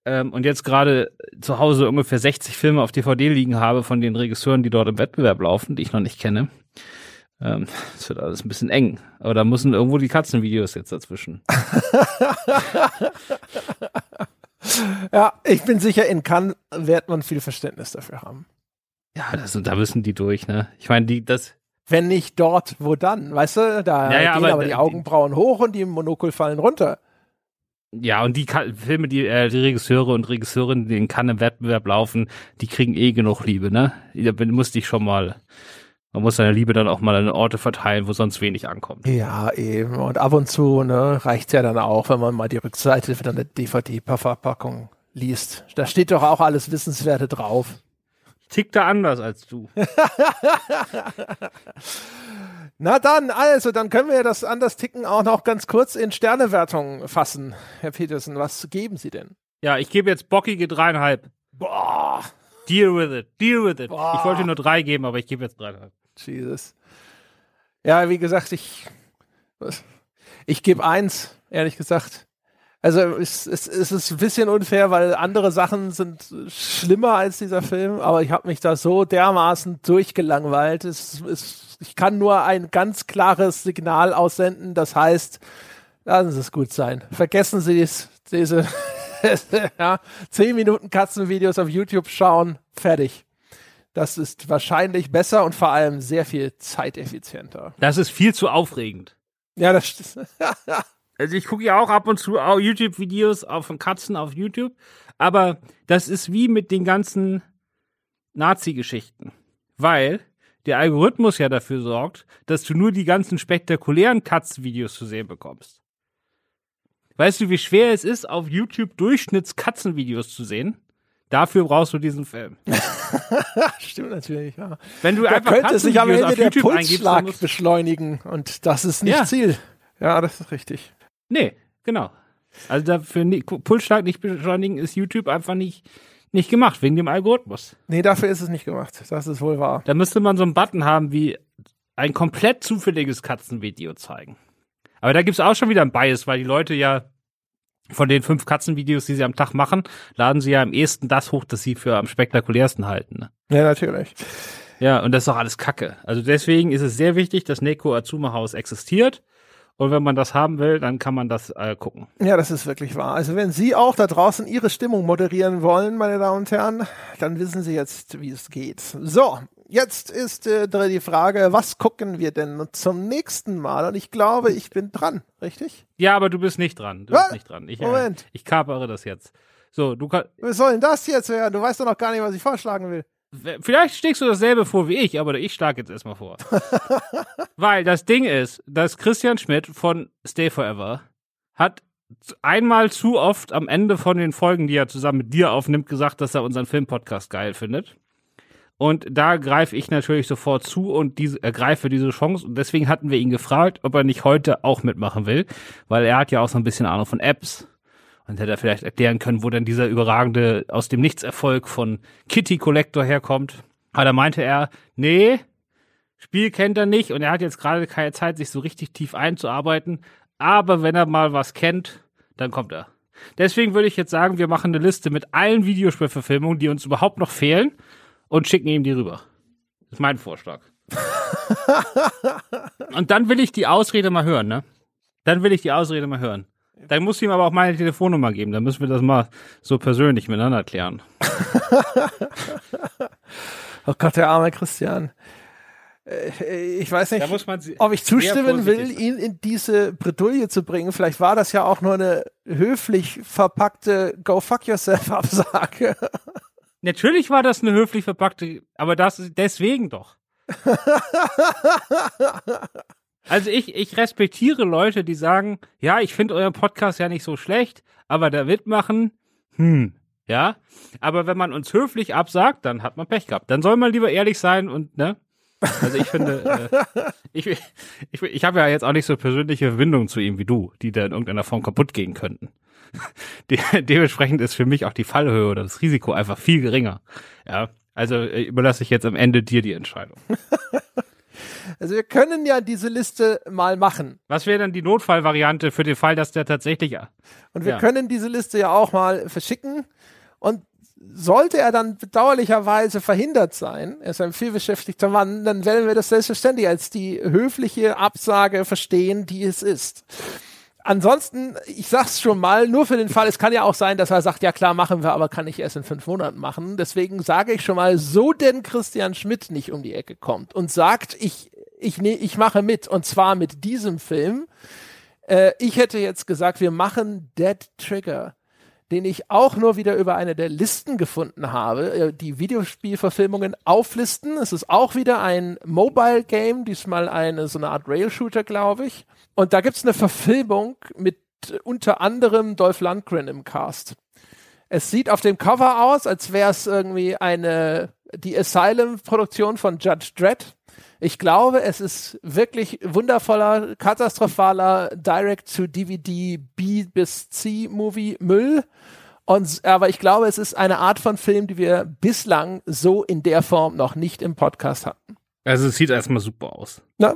ähm, und jetzt gerade zu Hause ungefähr 60 Filme auf DVD liegen habe von den Regisseuren, die dort im Wettbewerb laufen, die ich noch nicht kenne. Ähm, das wird alles ein bisschen eng. Aber da müssen irgendwo die Katzenvideos jetzt dazwischen. *laughs* ja, ich bin sicher, in Cannes wird man viel Verständnis dafür haben. Ja, das, da müssen die durch, ne? Ich meine, die, das. Wenn nicht dort, wo dann? Weißt du, da ja, ja, gehen aber, aber, die Augenbrauen hoch und die Monokel fallen runter. Ja, und die Ka Filme, die, äh, die Regisseure und Regisseurinnen, die in Cannes im Wettbewerb laufen, die kriegen eh genug Liebe, ne? Da musste ich schon mal man muss seine Liebe dann auch mal an Orte verteilen, wo sonst wenig ankommt. Ja, eben. Und ab und zu ne, reicht's ja dann auch, wenn man mal die Rückseite von der DVD-Verpackung liest. Da steht doch auch alles Wissenswerte drauf. Tickt da anders als du. *laughs* Na dann, also, dann können wir das anders ticken auch noch ganz kurz in Sternewertung fassen. Herr Petersen, was geben Sie denn? Ja, ich gebe jetzt bockige dreieinhalb. Boah. Deal with it, deal with it. Boah. Ich wollte nur drei geben, aber ich gebe jetzt dreieinhalb. Jesus. Ja, wie gesagt, ich, ich gebe eins, ehrlich gesagt. Also es, es, es ist ein bisschen unfair, weil andere Sachen sind schlimmer als dieser Film, aber ich habe mich da so dermaßen durchgelangweilt. Es, es, ich kann nur ein ganz klares Signal aussenden, das heißt, lassen Sie es gut sein. Vergessen Sie es, diese *laughs* ja, zehn Minuten Katzenvideos auf YouTube schauen, fertig. Das ist wahrscheinlich besser und vor allem sehr viel zeiteffizienter. Das ist viel zu aufregend. Ja, das *laughs* Also ich gucke ja auch ab und zu YouTube-Videos von Katzen auf YouTube, aber das ist wie mit den ganzen Nazi-Geschichten. Weil der Algorithmus ja dafür sorgt, dass du nur die ganzen spektakulären Katzenvideos zu sehen bekommst. Weißt du, wie schwer es ist, auf YouTube Durchschnittskatzenvideos zu sehen? Dafür brauchst du diesen Film. *laughs* Stimmt natürlich, ja. Wenn du da einfach könnte sich am Ende der Pulsschlag eingibst, beschleunigen und das ist nicht ja. Ziel. Ja, das ist richtig. Nee, genau. Also dafür Pulsschlag nicht beschleunigen ist YouTube einfach nicht nicht gemacht wegen dem Algorithmus. Nee, dafür ist es nicht gemacht. Das ist wohl wahr. Da müsste man so einen Button haben wie ein komplett zufälliges Katzenvideo zeigen. Aber da gibt's auch schon wieder ein Bias, weil die Leute ja von den fünf Katzenvideos, die sie am Tag machen, laden sie ja am ehesten das hoch, das sie für am spektakulärsten halten. Ne? Ja, natürlich. Ja, und das ist doch alles Kacke. Also deswegen ist es sehr wichtig, dass Neko Azuma Haus existiert. Und wenn man das haben will, dann kann man das äh, gucken. Ja, das ist wirklich wahr. Also wenn Sie auch da draußen Ihre Stimmung moderieren wollen, meine Damen und Herren, dann wissen Sie jetzt, wie es geht. So, jetzt ist äh, die Frage, was gucken wir denn zum nächsten Mal? Und ich glaube, ich bin dran, richtig? Ja, aber du bist nicht dran. Du was? bist nicht dran. Ich, Moment. Äh, ich kapere das jetzt. So, du kannst. Was soll denn das jetzt werden? Du weißt doch noch gar nicht, was ich vorschlagen will. Vielleicht schlägst du dasselbe vor wie ich, aber ich schlage jetzt erstmal vor. *laughs* Weil das Ding ist, dass Christian Schmidt von Stay Forever hat einmal zu oft am Ende von den Folgen, die er zusammen mit dir aufnimmt, gesagt, dass er unseren Filmpodcast geil findet. Und da greife ich natürlich sofort zu und diese, ergreife diese Chance. Und deswegen hatten wir ihn gefragt, ob er nicht heute auch mitmachen will, weil er hat ja auch so ein bisschen Ahnung von Apps und hätte er vielleicht erklären können, wo denn dieser überragende aus dem Nichtserfolg von Kitty Collector herkommt. Aber da meinte er, nee, Spiel kennt er nicht und er hat jetzt gerade keine Zeit, sich so richtig tief einzuarbeiten. Aber wenn er mal was kennt, dann kommt er. Deswegen würde ich jetzt sagen, wir machen eine Liste mit allen Videospielverfilmungen, die uns überhaupt noch fehlen und schicken ihm die rüber. Das ist mein Vorschlag. *laughs* und dann will ich die Ausrede mal hören, ne? Dann will ich die Ausrede mal hören. Dann musst du ihm aber auch meine Telefonnummer geben. Dann müssen wir das mal so persönlich miteinander klären. *laughs* oh Gott, der arme Christian. Äh, ich weiß nicht, ob ich zustimmen will, ihn in diese Bredouille zu bringen. Vielleicht war das ja auch nur eine höflich verpackte Go fuck yourself Absage. *laughs* Natürlich war das eine höflich verpackte, aber das deswegen doch. *laughs* also ich, ich respektiere Leute, die sagen, ja, ich finde euren Podcast ja nicht so schlecht, aber da mitmachen, hm, ja. Aber wenn man uns höflich absagt, dann hat man Pech gehabt. Dann soll man lieber ehrlich sein und, ne? Also ich finde, äh, *laughs* ich, ich, ich habe ja jetzt auch nicht so persönliche Verbindungen zu ihm wie du, die da in irgendeiner Form kaputt gehen könnten. *laughs* De dementsprechend ist für mich auch die Fallhöhe oder das Risiko einfach viel geringer. Ja, also äh, überlasse ich jetzt am Ende dir die Entscheidung. *laughs* Also wir können ja diese Liste mal machen. Was wäre dann die Notfallvariante für den Fall, dass der tatsächlich. Und wir ja. können diese Liste ja auch mal verschicken. Und sollte er dann bedauerlicherweise verhindert sein, er ist ein vielbeschäftigter Mann, dann werden wir das selbstverständlich als die höfliche Absage verstehen, die es ist. Ansonsten, ich sag's schon mal, nur für den Fall, es kann ja auch sein, dass er sagt, ja klar, machen wir, aber kann ich erst in fünf Monaten machen. Deswegen sage ich schon mal, so denn Christian Schmidt nicht um die Ecke kommt und sagt, ich, ich, ne, ich mache mit, und zwar mit diesem Film. Äh, ich hätte jetzt gesagt, wir machen Dead Trigger den ich auch nur wieder über eine der Listen gefunden habe, äh, die Videospielverfilmungen auflisten. Es ist auch wieder ein Mobile Game, diesmal eine so eine Art Rail-Shooter, glaube ich. Und da gibt's eine Verfilmung mit unter anderem Dolph Lundgren im Cast. Es sieht auf dem Cover aus, als wäre es irgendwie eine die Asylum-Produktion von Judge Dredd. Ich glaube, es ist wirklich wundervoller, katastrophaler Direct-to-DVD B bis C-Movie Müll. Und, aber ich glaube, es ist eine Art von Film, die wir bislang so in der Form noch nicht im Podcast hatten. Also es sieht erstmal super aus. Ja.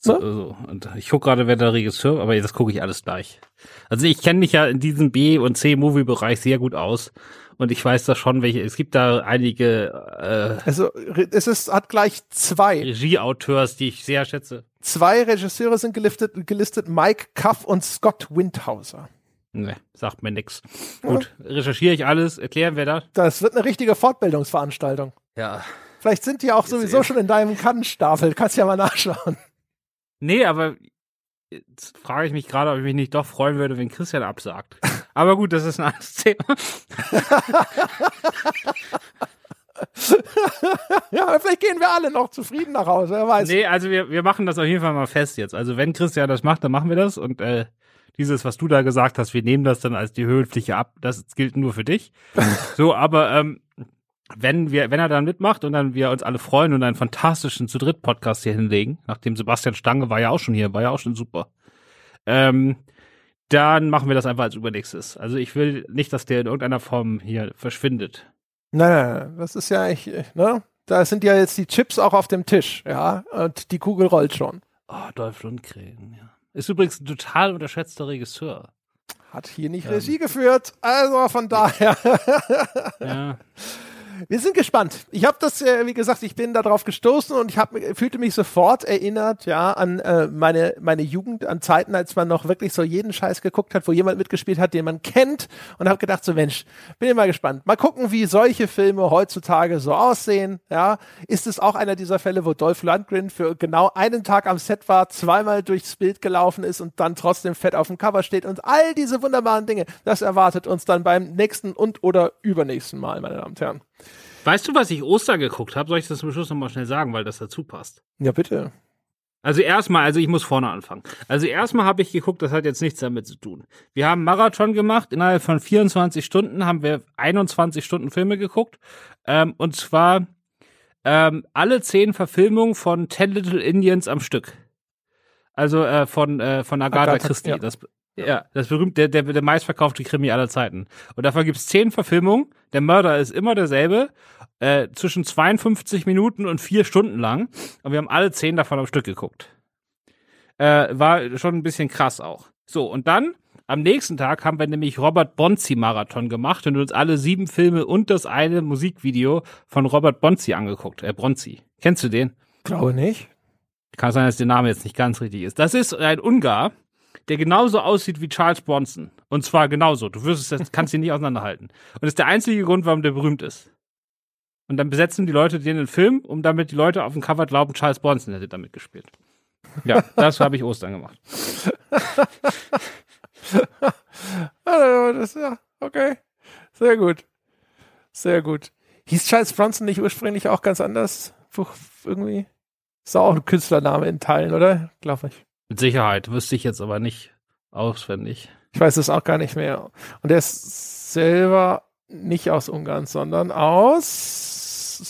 So, so. Und ich gucke gerade, wer der Regisseur, aber das gucke ich alles gleich. Also ich kenne mich ja in diesem B- und C-Movie-Bereich sehr gut aus und ich weiß da schon, welche, es gibt da einige äh, Also es ist, hat gleich zwei Regieauteurs, die ich sehr schätze. Zwei Regisseure sind gelistet, gelistet Mike Cuff und Scott Windhauser. Ne, sagt mir nix. Ja. Gut, recherchiere ich alles, erklären wir das. Das wird eine richtige Fortbildungsveranstaltung. Ja. Vielleicht sind die auch Jetzt sowieso schon in deinem Kannenstapel. Kannst ja mal nachschauen. Nee, aber jetzt frage ich mich gerade, ob ich mich nicht doch freuen würde, wenn Christian absagt. Aber gut, das ist ein anderes Thema. *laughs* ja, vielleicht gehen wir alle noch zufrieden nach Hause, wer weiß. Nee, also wir, wir machen das auf jeden Fall mal fest jetzt. Also wenn Christian das macht, dann machen wir das. Und äh, dieses, was du da gesagt hast, wir nehmen das dann als die höfliche ab. Das gilt nur für dich. *laughs* so, aber ähm, wenn wir, wenn er dann mitmacht und dann wir uns alle freuen und einen fantastischen zu dritt Podcast hier hinlegen, nachdem Sebastian Stange war ja auch schon hier, war ja auch schon super. Ähm, dann machen wir das einfach als übernächstes. Also ich will nicht, dass der in irgendeiner Form hier verschwindet. Nein, nein, nein. das ist ja echt, ne? Da sind ja jetzt die Chips auch auf dem Tisch, ja, und die Kugel rollt schon. Oh, Dolph Lundgren, ja. Ist übrigens ein total unterschätzter Regisseur. Hat hier nicht ähm. Regie geführt, also von daher. ja. *laughs* Wir sind gespannt. Ich habe das, äh, wie gesagt, ich bin darauf gestoßen und ich hab, fühlte mich sofort erinnert, ja, an äh, meine meine Jugend, an Zeiten, als man noch wirklich so jeden Scheiß geguckt hat, wo jemand mitgespielt hat, den man kennt und habe gedacht, so Mensch, bin immer gespannt. Mal gucken, wie solche Filme heutzutage so aussehen. Ja, ist es auch einer dieser Fälle, wo Dolph Lundgren für genau einen Tag am Set war, zweimal durchs Bild gelaufen ist und dann trotzdem fett auf dem Cover steht und all diese wunderbaren Dinge. Das erwartet uns dann beim nächsten und oder übernächsten Mal, meine Damen und Herren. Weißt du, was ich Oster geguckt habe? Soll ich das zum Schluss nochmal schnell sagen, weil das dazu passt? Ja, bitte. Also erstmal, also ich muss vorne anfangen. Also erstmal habe ich geguckt, das hat jetzt nichts damit zu tun. Wir haben Marathon gemacht, innerhalb von 24 Stunden haben wir 21 Stunden Filme geguckt. Ähm, und zwar ähm, alle zehn Verfilmungen von Ten Little Indians am Stück. Also äh, von, äh, von Agatha, Agatha Christie. Ja. Das, ja, das berühmte, der, der, der meistverkaufte Krimi aller Zeiten. Und davon gibt es zehn Verfilmungen. Der Mörder ist immer derselbe, äh, zwischen 52 Minuten und vier Stunden lang. Und wir haben alle zehn davon am Stück geguckt. Äh, war schon ein bisschen krass auch. So, und dann am nächsten Tag haben wir nämlich Robert Bonzi Marathon gemacht und uns alle sieben Filme und das eine Musikvideo von Robert Bonzi angeguckt. Äh, Bronzi. Kennst du den? Glaube nicht. Kann sein, dass der Name jetzt nicht ganz richtig ist. Das ist ein Ungar, der genauso aussieht wie Charles Bronson. Und zwar genauso. Du wirst es, *laughs* kannst ihn nicht auseinanderhalten. Und das ist der einzige Grund, warum der berühmt ist. Und dann besetzen die Leute den Film, um damit die Leute auf dem Cover glauben, Charles Bronson hätte damit gespielt. Ja, das habe ich Ostern gemacht. *laughs* das, ja, okay. Sehr gut. Sehr gut. Hieß Charles Bronson nicht ursprünglich auch ganz anders? Irgendwie? Ist auch ein Künstlername in Teilen, oder? Glaube ich. Mit Sicherheit. Wüsste ich jetzt aber nicht auswendig. Ich weiß es auch gar nicht mehr. Und er ist selber nicht aus Ungarn, sondern aus,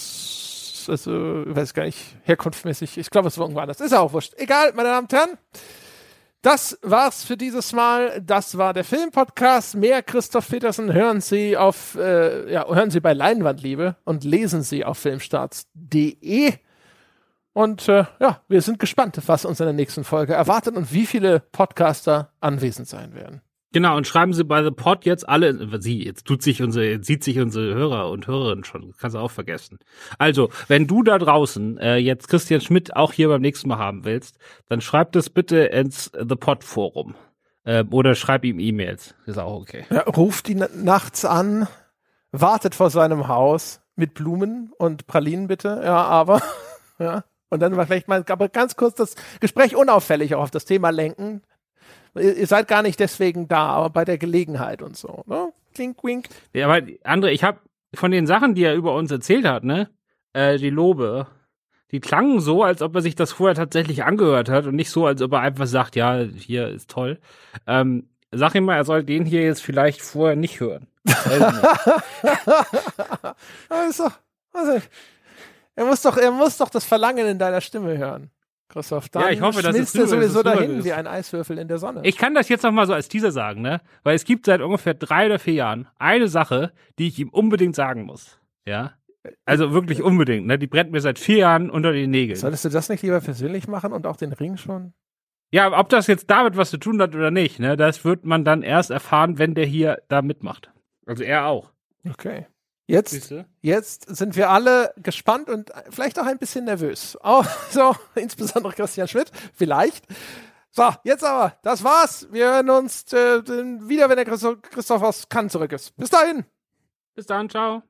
also, ich weiß gar nicht, herkunftsmäßig. Ich glaube, es war irgendwo anders. Ist auch wurscht. Egal, meine Damen und Herren. Das war's für dieses Mal. Das war der Filmpodcast. Mehr Christoph Petersen hören Sie auf, äh, ja, hören Sie bei Leinwandliebe und lesen Sie auf filmstarts.de. Und äh, ja, wir sind gespannt, was uns in der nächsten Folge erwartet und wie viele Podcaster anwesend sein werden. Genau, und schreiben Sie bei The Pod jetzt alle, sie, jetzt tut sich unsere, sieht sich unsere Hörer und Hörerinnen schon, kannst du auch vergessen. Also, wenn du da draußen äh, jetzt Christian Schmidt auch hier beim nächsten Mal haben willst, dann schreib das bitte ins The Pod Forum. Äh, oder schreib ihm E-Mails. Ist auch okay. Ja, ruft ihn nachts an, wartet vor seinem Haus mit Blumen und Pralinen bitte, ja, aber, *laughs* ja. Und dann vielleicht mal aber ganz kurz das Gespräch unauffällig auch auf das Thema lenken. Ihr, seid gar nicht deswegen da, aber bei der Gelegenheit und so. Ne? Klink, wink. Ja, aber André, ich habe von den Sachen, die er über uns erzählt hat, ne, äh, die Lobe, die klangen so, als ob er sich das vorher tatsächlich angehört hat und nicht so, als ob er einfach sagt, ja, hier ist toll. Ähm, sag ihm mal, er soll den hier jetzt vielleicht vorher nicht hören. *laughs* *laughs* also, also, er muss doch, er muss doch das Verlangen in deiner Stimme hören. Christoph, dann ja, ich hoffe, dass schmilzt er sowieso dahin wie ein Eiswürfel in der Sonne. Ich kann das jetzt noch mal so als Teaser sagen, ne? Weil es gibt seit ungefähr drei oder vier Jahren eine Sache, die ich ihm unbedingt sagen muss. Ja? Also wirklich unbedingt, ne? Die brennt mir seit vier Jahren unter die Nägel. Solltest du das nicht lieber persönlich machen und auch den Ring schon? Ja, ob das jetzt damit was zu tun hat oder nicht, ne? Das wird man dann erst erfahren, wenn der hier da mitmacht. Also er auch. Okay. Jetzt, jetzt sind wir alle gespannt und vielleicht auch ein bisschen nervös. Auch *laughs* so, insbesondere Christian Schmidt, vielleicht. So, jetzt aber, das war's. Wir hören uns äh, wieder, wenn der Christoph, Christoph aus Cannes zurück ist. Bis dahin. Bis dann, ciao.